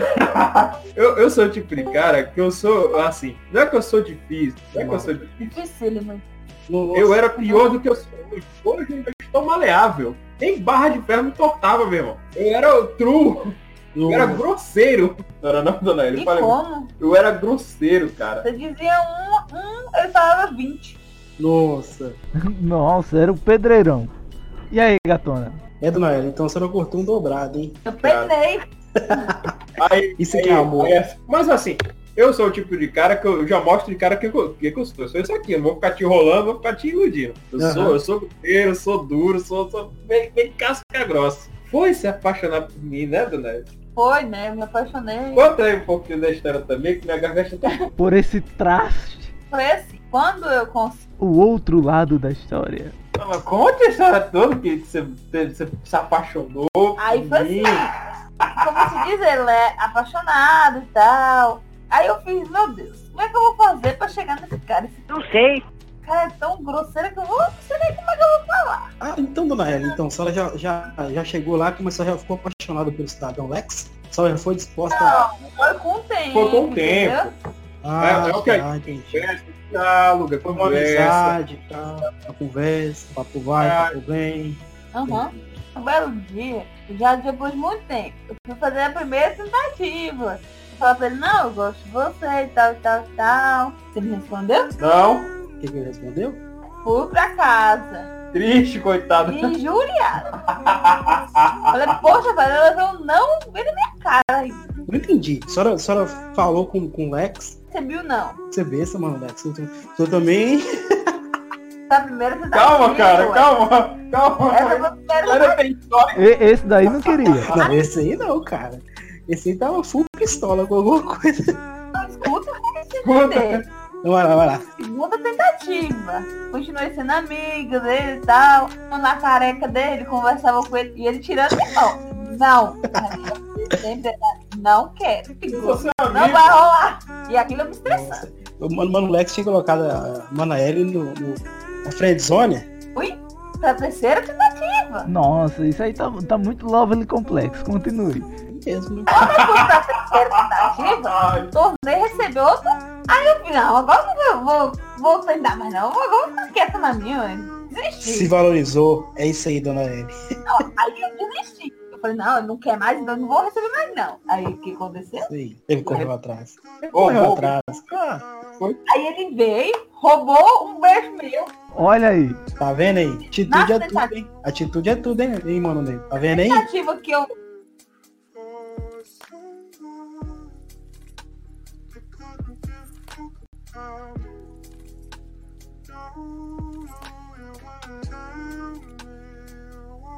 eu, eu sou o tipo de cara que eu sou assim. Não é que eu sou difícil, não é que eu sou difícil. Dificílimo. Eu era pior do que eu sou hoje. Hoje eu estou maleável. Nem barra de ferro me tortava, meu irmão. Eu era o true, eu era grosseiro. Não era não, dona Ele E falei, como? eu era grosseiro, cara. Você dizia um, um, ele falava 20. Nossa. Nossa, era o pedreirão. E aí, gatona? É, dona Ela, então você não cortou um dobrado, hein? Eu pedrei. Aí, Isso aí- que é amor. aí, mas assim, eu sou o tipo de cara que eu já mostro de cara que eu, que eu sou. Eu sou isso aqui, eu não vou ficar te enrolando, vou ficar te iludindo. Eu Aham. sou, eu sou grosseiro, eu sou duro, sou, sou bem, bem casca grossa. Foi se apaixonar por mim, né, dona Ela? Foi, né? Eu me apaixonei. Conta aí um pouquinho da história também, que minha garganta tá Por esse traste, Foi assim. Quando eu consegui. o outro lado da história. Não, mas Conta a história toda que você, você, se apaixonou. Aí foi mim. assim. Como se diz, ele é apaixonado e tal. Aí eu fiz, meu Deus, como é que eu vou fazer pra chegar nesse cara? Não sei. Cara é tão grosseiro que eu vou, não sei nem como é que eu vou falar. Ah, então, dona Ela, então, se ela já, já, já chegou lá, começou, já ficou apaixonada pelo cidadão Lex? Só já foi disposta a... Não, foi com o tempo. Foi com o entendeu? tempo. Ah, É, é o que- tá, entendi. Diálogo, Foi uma conversa. amizade e tal, uma conversa, papo vai, Ah. papo vem. Aham. Um belo dia, já depois de muito tempo, eu fui fazer a primeira tentativa. Eu falei pra ele, não, eu gosto de você e tal, tal, tal. Você me respondeu? Não, O que, que ele respondeu? Fui pra casa. triste, coitado. Injuriado. Falei, poxa, velho, ela levou um não bem na minha cara. Não entendi. A senhora, a senhora falou com, com o Lex, recebi o não. Você vê essa, mano, Lex. Eu, eu também. Tentativa. Calma, cara, ué. calma, calma. Essa. E- esse daí não queria. Não, esse aí não, cara. Esse aí tava full pistola com alguma coisa. Não escuta o que. Então, Vai lá, vai lá. Segunda tentativa. Continuei sendo amiga dele e tal. Na careca dele, conversava com ele. E ele tirando de mão. Não. Sempre era, não quero. É Não vai rolar. E aquilo eu me estressando. O Mano, Mano Lex tinha colocado a Manael no, no, na friendzone. Ui, pra terceira tentativa. Nossa, isso aí tá, tá muito lovely complexo. Continue. Mesmo. Quando terceira tentativa, Ai, tornei receber outra. Aí eu falei, não, agora eu vou, vou tentar mais não. Agora eu vou ficar quieta na minha, mano. Desisti. Se valorizou. É isso aí, dona. Não, aí eu desisti. Eu falei, não, eu não quero mais, então eu não vou receber mais não. Aí o que aconteceu? Aí. Ele correu atrás. Ele Ô, correu ô, atrás. Ah, Aí ele veio, roubou um beijo meu. Olha aí. tá vendo aí? Atitude Nossa, é tudo, hein? Atitude é tudo, hein, hein mano? Tá vendo aí? Tentativa que eu.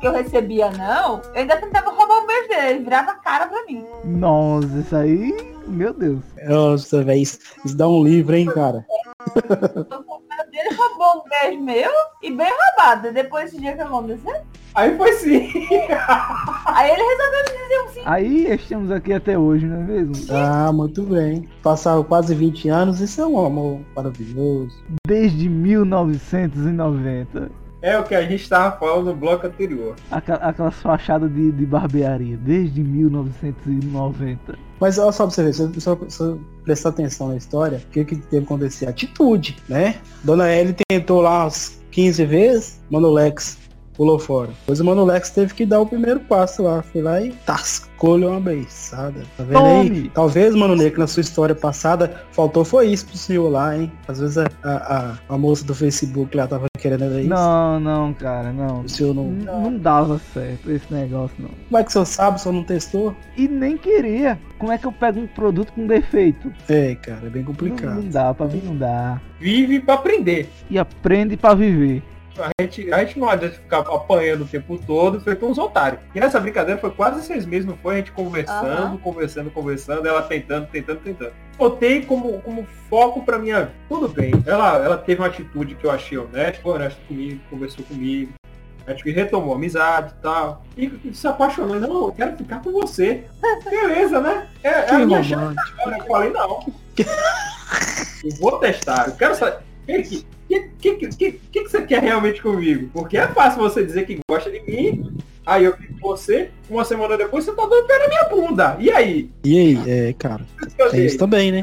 Que eu recebia não, eu ainda tentava roubar o beijo dele, ele virava a cara pra mim. Nossa, isso aí. Meu Deus. Nossa, velho. Isso, isso dá um livro, hein, cara? Dele roubou um beijo meu e bem roubado. Depois desse dia que aconteceu, Aí foi sim. aí ele resolveu me dizer um sim. Aí estamos aqui até hoje, não é mesmo? Ah, muito bem. Passaram quase 20 anos, isso é um amor maravilhoso. Desde 1990. É o que a gente tava falando no bloco anterior. Aquelas fachadas de, de barbearia. Desde 1990. Mas olha só pra você ver, se você só, só prestar atenção na história, o que que teve que acontecer? Atitude, né? Dona Ellie tentou lá umas 15 vezes, Mano Lex pulou fora. Depois o Mano Lex teve que dar o primeiro passo lá. Foi lá e tascou-lhe uma beiçada. Tá vendo aí? Tome! Talvez, Mano que na sua história passada faltou foi isso pro senhor lá, hein? Às vezes a, a, a, a moça do Facebook lá tava querendo era isso. Não, não, cara, não. O senhor não. N- Não dava certo esse negócio, não. Como é que o senhor sabe, o senhor não testou? E nem queria. Como é que eu pego um produto com defeito? É, cara, é bem Não, complicado. não dá, pra mim não dá. Vive pra aprender. E aprende pra viver. A gente, a gente não adianta ficar apanhando o tempo todo, feito uns otários. E nessa brincadeira foi quase seis meses, não foi? A gente conversando, Aham. conversando, conversando, ela tentando, tentando, tentando. Botei como, como foco pra minha vida. Tudo bem. Ela, ela teve uma atitude que eu achei honesta, foi honesta comigo, conversou comigo. Acho que retomou a amizade e tal. E se apaixonou. Não, eu quero ficar com você. Beleza, né? É, é a minha chance agora. Eu falei, não. Eu vou testar. Eu quero saber. O que, que, que, que, que, que você quer realmente comigo? Porque é fácil você dizer que gosta de mim. Aí eu fico com você, uma semana depois você tá dando pé na minha bunda. E aí? E aí, é, cara, é isso também, né?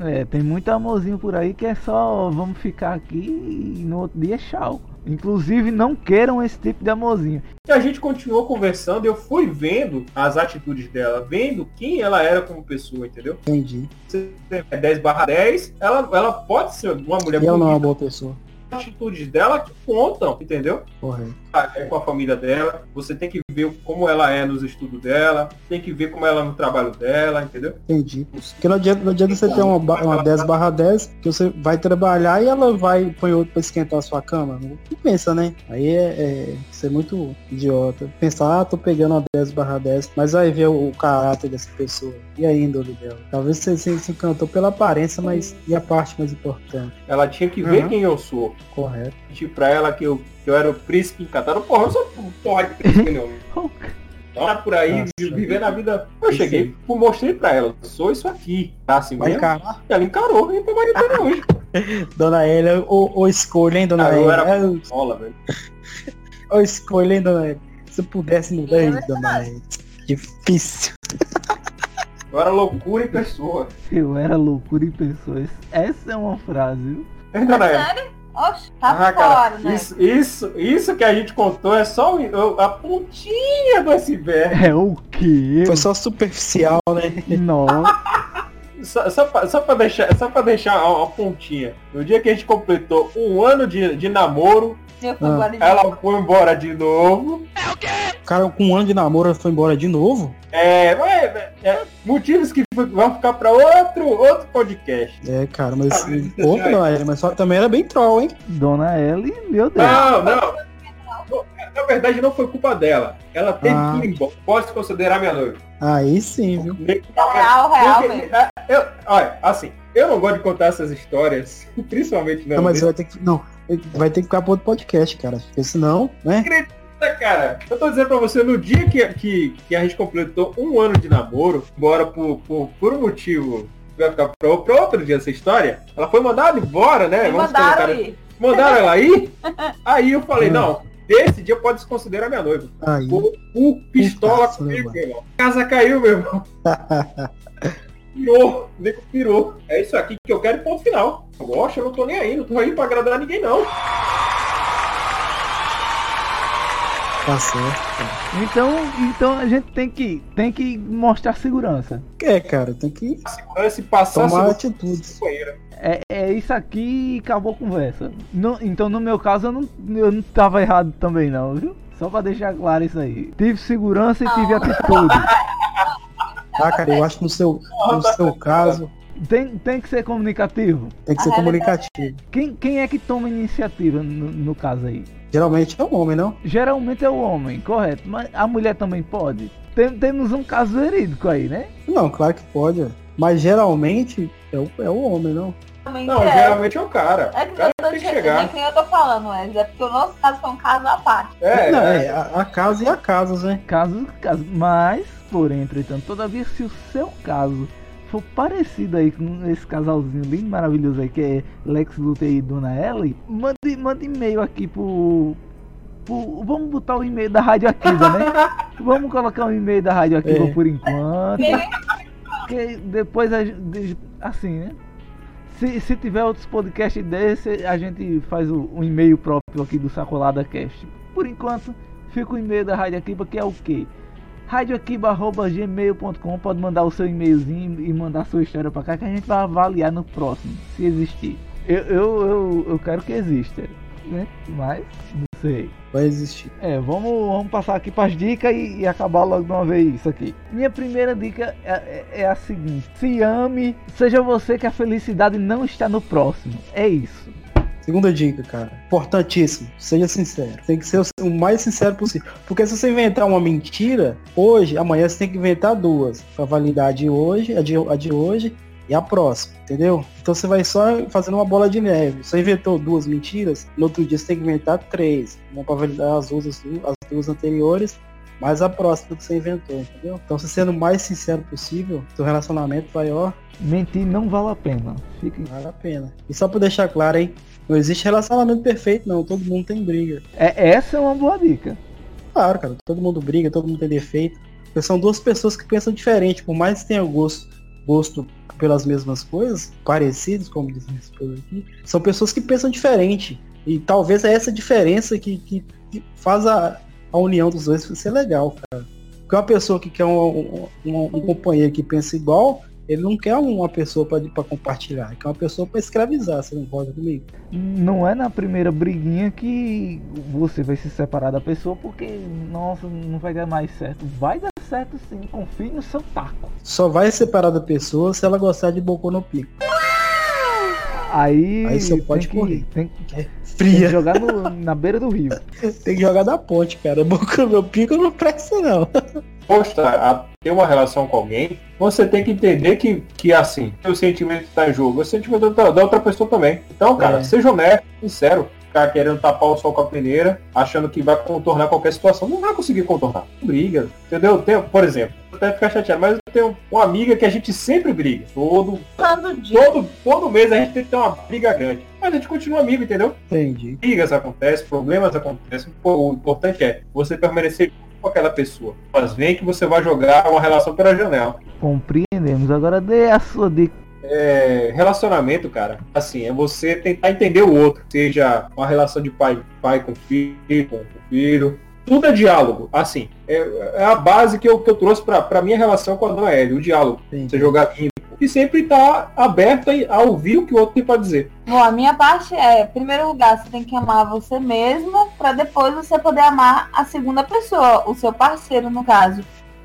É, tem muito amorzinho por aí que é só vamos ficar aqui e no outro dia tchau. Inclusive não queiram esse tipo de amorzinho. E a gente continuou conversando eu fui vendo as atitudes dela, vendo quem ela era como pessoa, entendeu? Entendi. É 10 barra 10, ela, ela pode ser uma mulher E ela não é uma bonita, boa pessoa. as atitudes dela que contam, entendeu? Correto. É com a família dela, você tem que ver como ela é nos estudos dela, tem que ver como ela é no trabalho dela, entendeu? Entendi. Porque não adianta, não adianta você ter uma, uma 10 barra 10 que você vai trabalhar e ela vai põe outro pra esquentar a sua cama. Não pensa, né? Aí é, é ser muito idiota. Pensar, ah, tô pegando uma 10 barra 10, mas vai ver o, o caráter dessa pessoa e a índole dela. Talvez você se, se encantou pela aparência, mas e a parte mais importante? Ela tinha que ver Uhum. quem eu sou. Correto. Pra ela que eu, que eu era o príncipe encantado. Porra, eu sou porra de príncipe, não. Não tá por aí, Nossa. vivendo a vida. Eu cheguei, mostrei pra ela, sou isso aqui. Tá assim Vai mesmo? encarar. Ela encarou e tô marido até hoje. Dona Elia, ou, ou escolha, hein, Dona Ah, eu Elia? era- É, Rola, velho. Ou escolha, hein, Dona Elia? Se eu pudesse mudar isso, Dona Elia. Difícil. Eu era loucura em pessoa. Eu era loucura em pessoas. Essa é uma frase, viu? Hein, dona Eva? Oxe, tá Ah, fora, cara, né? isso, isso, isso que a gente contou é só a pontinha do iceberg. É o quê? Foi só superficial, né? Nossa. só, só, pra, só, pra deixar, só pra deixar uma, uma pontinha. No dia que a gente completou um ano de, de namoro, Eu fui Ah. embora de ela foi embora de novo. O cara com um ano de namoro foi embora de novo? É, mas, é, motivos que vão ficar pra outro, outro podcast. É, cara, mas. Ah, aí. não, é, mas só também era bem troll, hein? Dona Ellie, meu Deus. Não, não. Na verdade, não foi culpa dela. Ela teve Ah. que ir embora. Posso considerar minha noiva. Aí sim, viu? Real, real é, eu, olha, assim, eu não gosto de contar essas histórias, principalmente não. Não, mas vai ter que. Não, vai ter que ficar pro outro podcast, cara. Porque senão, né? cara, eu tô dizendo pra você, no dia que, que, que a gente completou um ano de namoro, embora por, por, por um motivo que vai ficar pra, pra outro dia essa história, ela foi mandada embora, né? Me Vamos mandaram ir. Mandaram ela aí? Aí eu falei, Hum. não, desse dia pode se considerar minha noiva. Aí. O, o pistola comigo, meu irmão. Casa caiu, meu irmão. Pirou, o nego pirou. É isso aqui que eu quero ponto final. Eu gosto, eu não tô nem aí, não tô aí pra agradar ninguém, não. Tá certo. Então, então a gente tem que, tem que mostrar segurança. É, cara, tem que Segurança e passar tomar a atitudes. É, é isso aqui e acabou a conversa. No- então no meu caso eu não, eu não tava errado também não, viu? Só pra deixar claro isso aí. Tive segurança e tive atitude. Ah, cara, eu acho que no seu, no seu caso Tem, tem que ser comunicativo. tem que ser comunicativo. Quem, quem é que toma iniciativa no, no caso aí? Geralmente é o homem, não? Geralmente é o homem, correto. Mas a mulher também pode. Tem- temos um caso verídico aí, né? Não, claro que pode. ó. Mas geralmente é o, é o homem, não? Não, é. geralmente é o cara. É O que cara eu tô tem que chegar. é que eu tô falando, Wesley, é porque o nosso caso foi um caso à parte. É, não, é. é, a, a casa e a casa, né? Caso, caso. Mas, porém, entretanto, todavia, se o seu caso for parecido aí com esse casalzinho lindo, maravilhoso aí, que é Lex Luthor e Dona Ellie, mande, mande e-mail aqui pro, pro- Vamos botar o e-mail da Rádio Aquiva, né? Vamos colocar o e-mail da Rádio Aquiva É. por enquanto. Porque depois, a gente- assim, né? Se, se tiver outros podcasts desse, a gente faz o, um e-mail próprio aqui do Sacolada Cast. Por enquanto, fica o e-mail da Rádio Akiba, que é o quê? radioakiba.gmail.com Pode mandar o seu e-mailzinho e mandar sua história pra cá que a gente vai avaliar no próximo, se existir. Eu, eu, eu, eu quero que exista, né? Mas, não sei. Vai existir. É, vamos, vamos passar aqui para as dicas e, e acabar logo de uma vez isso aqui. Minha primeira dica é, é- é a seguinte: se ame, seja você que a felicidade não está no próximo. É isso. Segunda dica, cara. Importantíssimo. Seja sincero. Tem que ser o- mais sincero possível. Porque se você inventar uma mentira, hoje, amanhã você tem que inventar duas. Pra validar de hoje, a de, a de hoje e a próxima. Entendeu? Então você vai só fazendo uma bola de neve. Você inventou duas mentiras, no outro dia você tem que inventar três. Uma pra validar as duas, as duas anteriores. Mais a próxima que você inventou, entendeu? Então, se sendo o mais sincero possível, seu relacionamento vai, ó, Mentir não vale a pena. Fique... vale a pena. E só pra deixar claro, hein? Não existe relacionamento perfeito, não. Todo mundo tem briga. É, essa é uma boa dica. Claro, cara. Todo mundo briga, todo mundo tem defeito. São duas pessoas que pensam diferente. Por mais que tenham gosto, gosto pelas mesmas coisas, parecidos, como diz minha esposa aqui, são pessoas que pensam diferente. E talvez é essa diferença que, que, que faz a, a união dos dois ser legal, cara. Porque uma pessoa que quer um, um, um- um companheiro que pensa igual, ele não quer uma pessoa para compartilhar, ele quer uma pessoa para escravizar, você não concorda comigo? Não é na primeira briguinha que você vai se separar da pessoa porque, nossa, não vai dar mais certo. Vai dar certo sim, confie no seu taco. Só vai separar da pessoa se ela gostar de bocô no pico. Aí, Aí você tem pode que, correr. Tem, tem que Fria. jogar no- na beira do rio. Tem que jogar da ponte, cara. Boca no pico não presta, não. Posta a ter uma relação com alguém, você tem que entender que, que assim, o sentimento está em jogo, o sentimento da, da outra pessoa também. Então, cara, É. seja honesto, sincero. Ficar querendo tapar o sol com a peneira, achando que vai contornar qualquer situação. Não vai conseguir contornar. Briga. Entendeu? Tem, por exemplo, até ficar chateado, mas eu tenho uma amiga que a gente sempre briga. Todo, Todo dia. todo, todo mês a gente tem que ter uma briga grande. Mas a gente continua amigo, entendeu? Entendi. brigas acontecem, problemas acontecem. Pô, o importante é você permanecer com aquela pessoa. Mas vem que você vai jogar uma relação pela janela. Compreendemos. Agora dê a sua dica. É, relacionamento, cara, assim, é você tentar entender o outro. Seja uma relação de pai, pai com filho, com filho, tudo é diálogo. Assim, é, é a base que eu, que eu trouxe para a minha relação com a Noelle, o diálogo. Sim. Você jogar limpo. E sempre tá aberto a ouvir o que o outro tem para dizer. Bom, a minha parte é, em primeiro lugar, você tem que amar você mesmo, para depois você poder amar a segunda pessoa, o seu parceiro, no caso.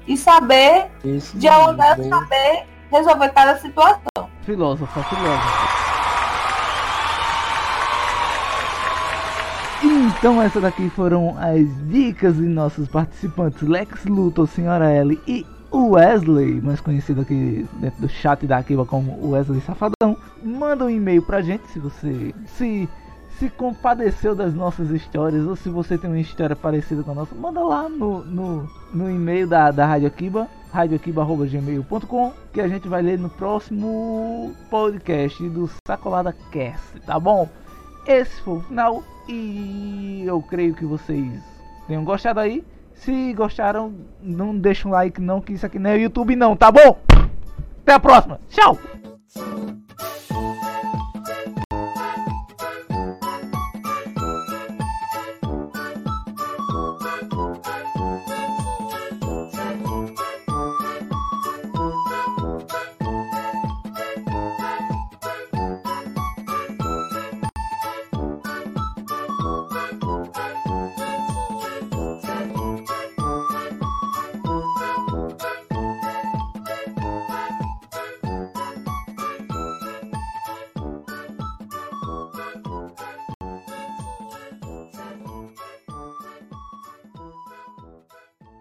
E saber Isso, dialogar, saber resolver cada situação. Filósofa, filósofa. Então essas daqui foram as dicas de nossos participantes Lex Luthor, Senhora L e Wesley, mais conhecido aqui dentro do chat da Akiba como Wesley Safadão. Manda um e-mail pra gente se você se se compadeceu das nossas histórias ou se você tem uma história parecida com a nossa, manda lá no, no, no e-mail da, da Rádio Akiba, radioakiba.gmail.com, que a gente vai ler no próximo podcast do Sacolada Cast, tá bom? Esse foi o final e eu creio que vocês tenham gostado aí. Se gostaram, não deixa um like não, que isso aqui não é YouTube não, tá bom? Até a próxima. Tchau.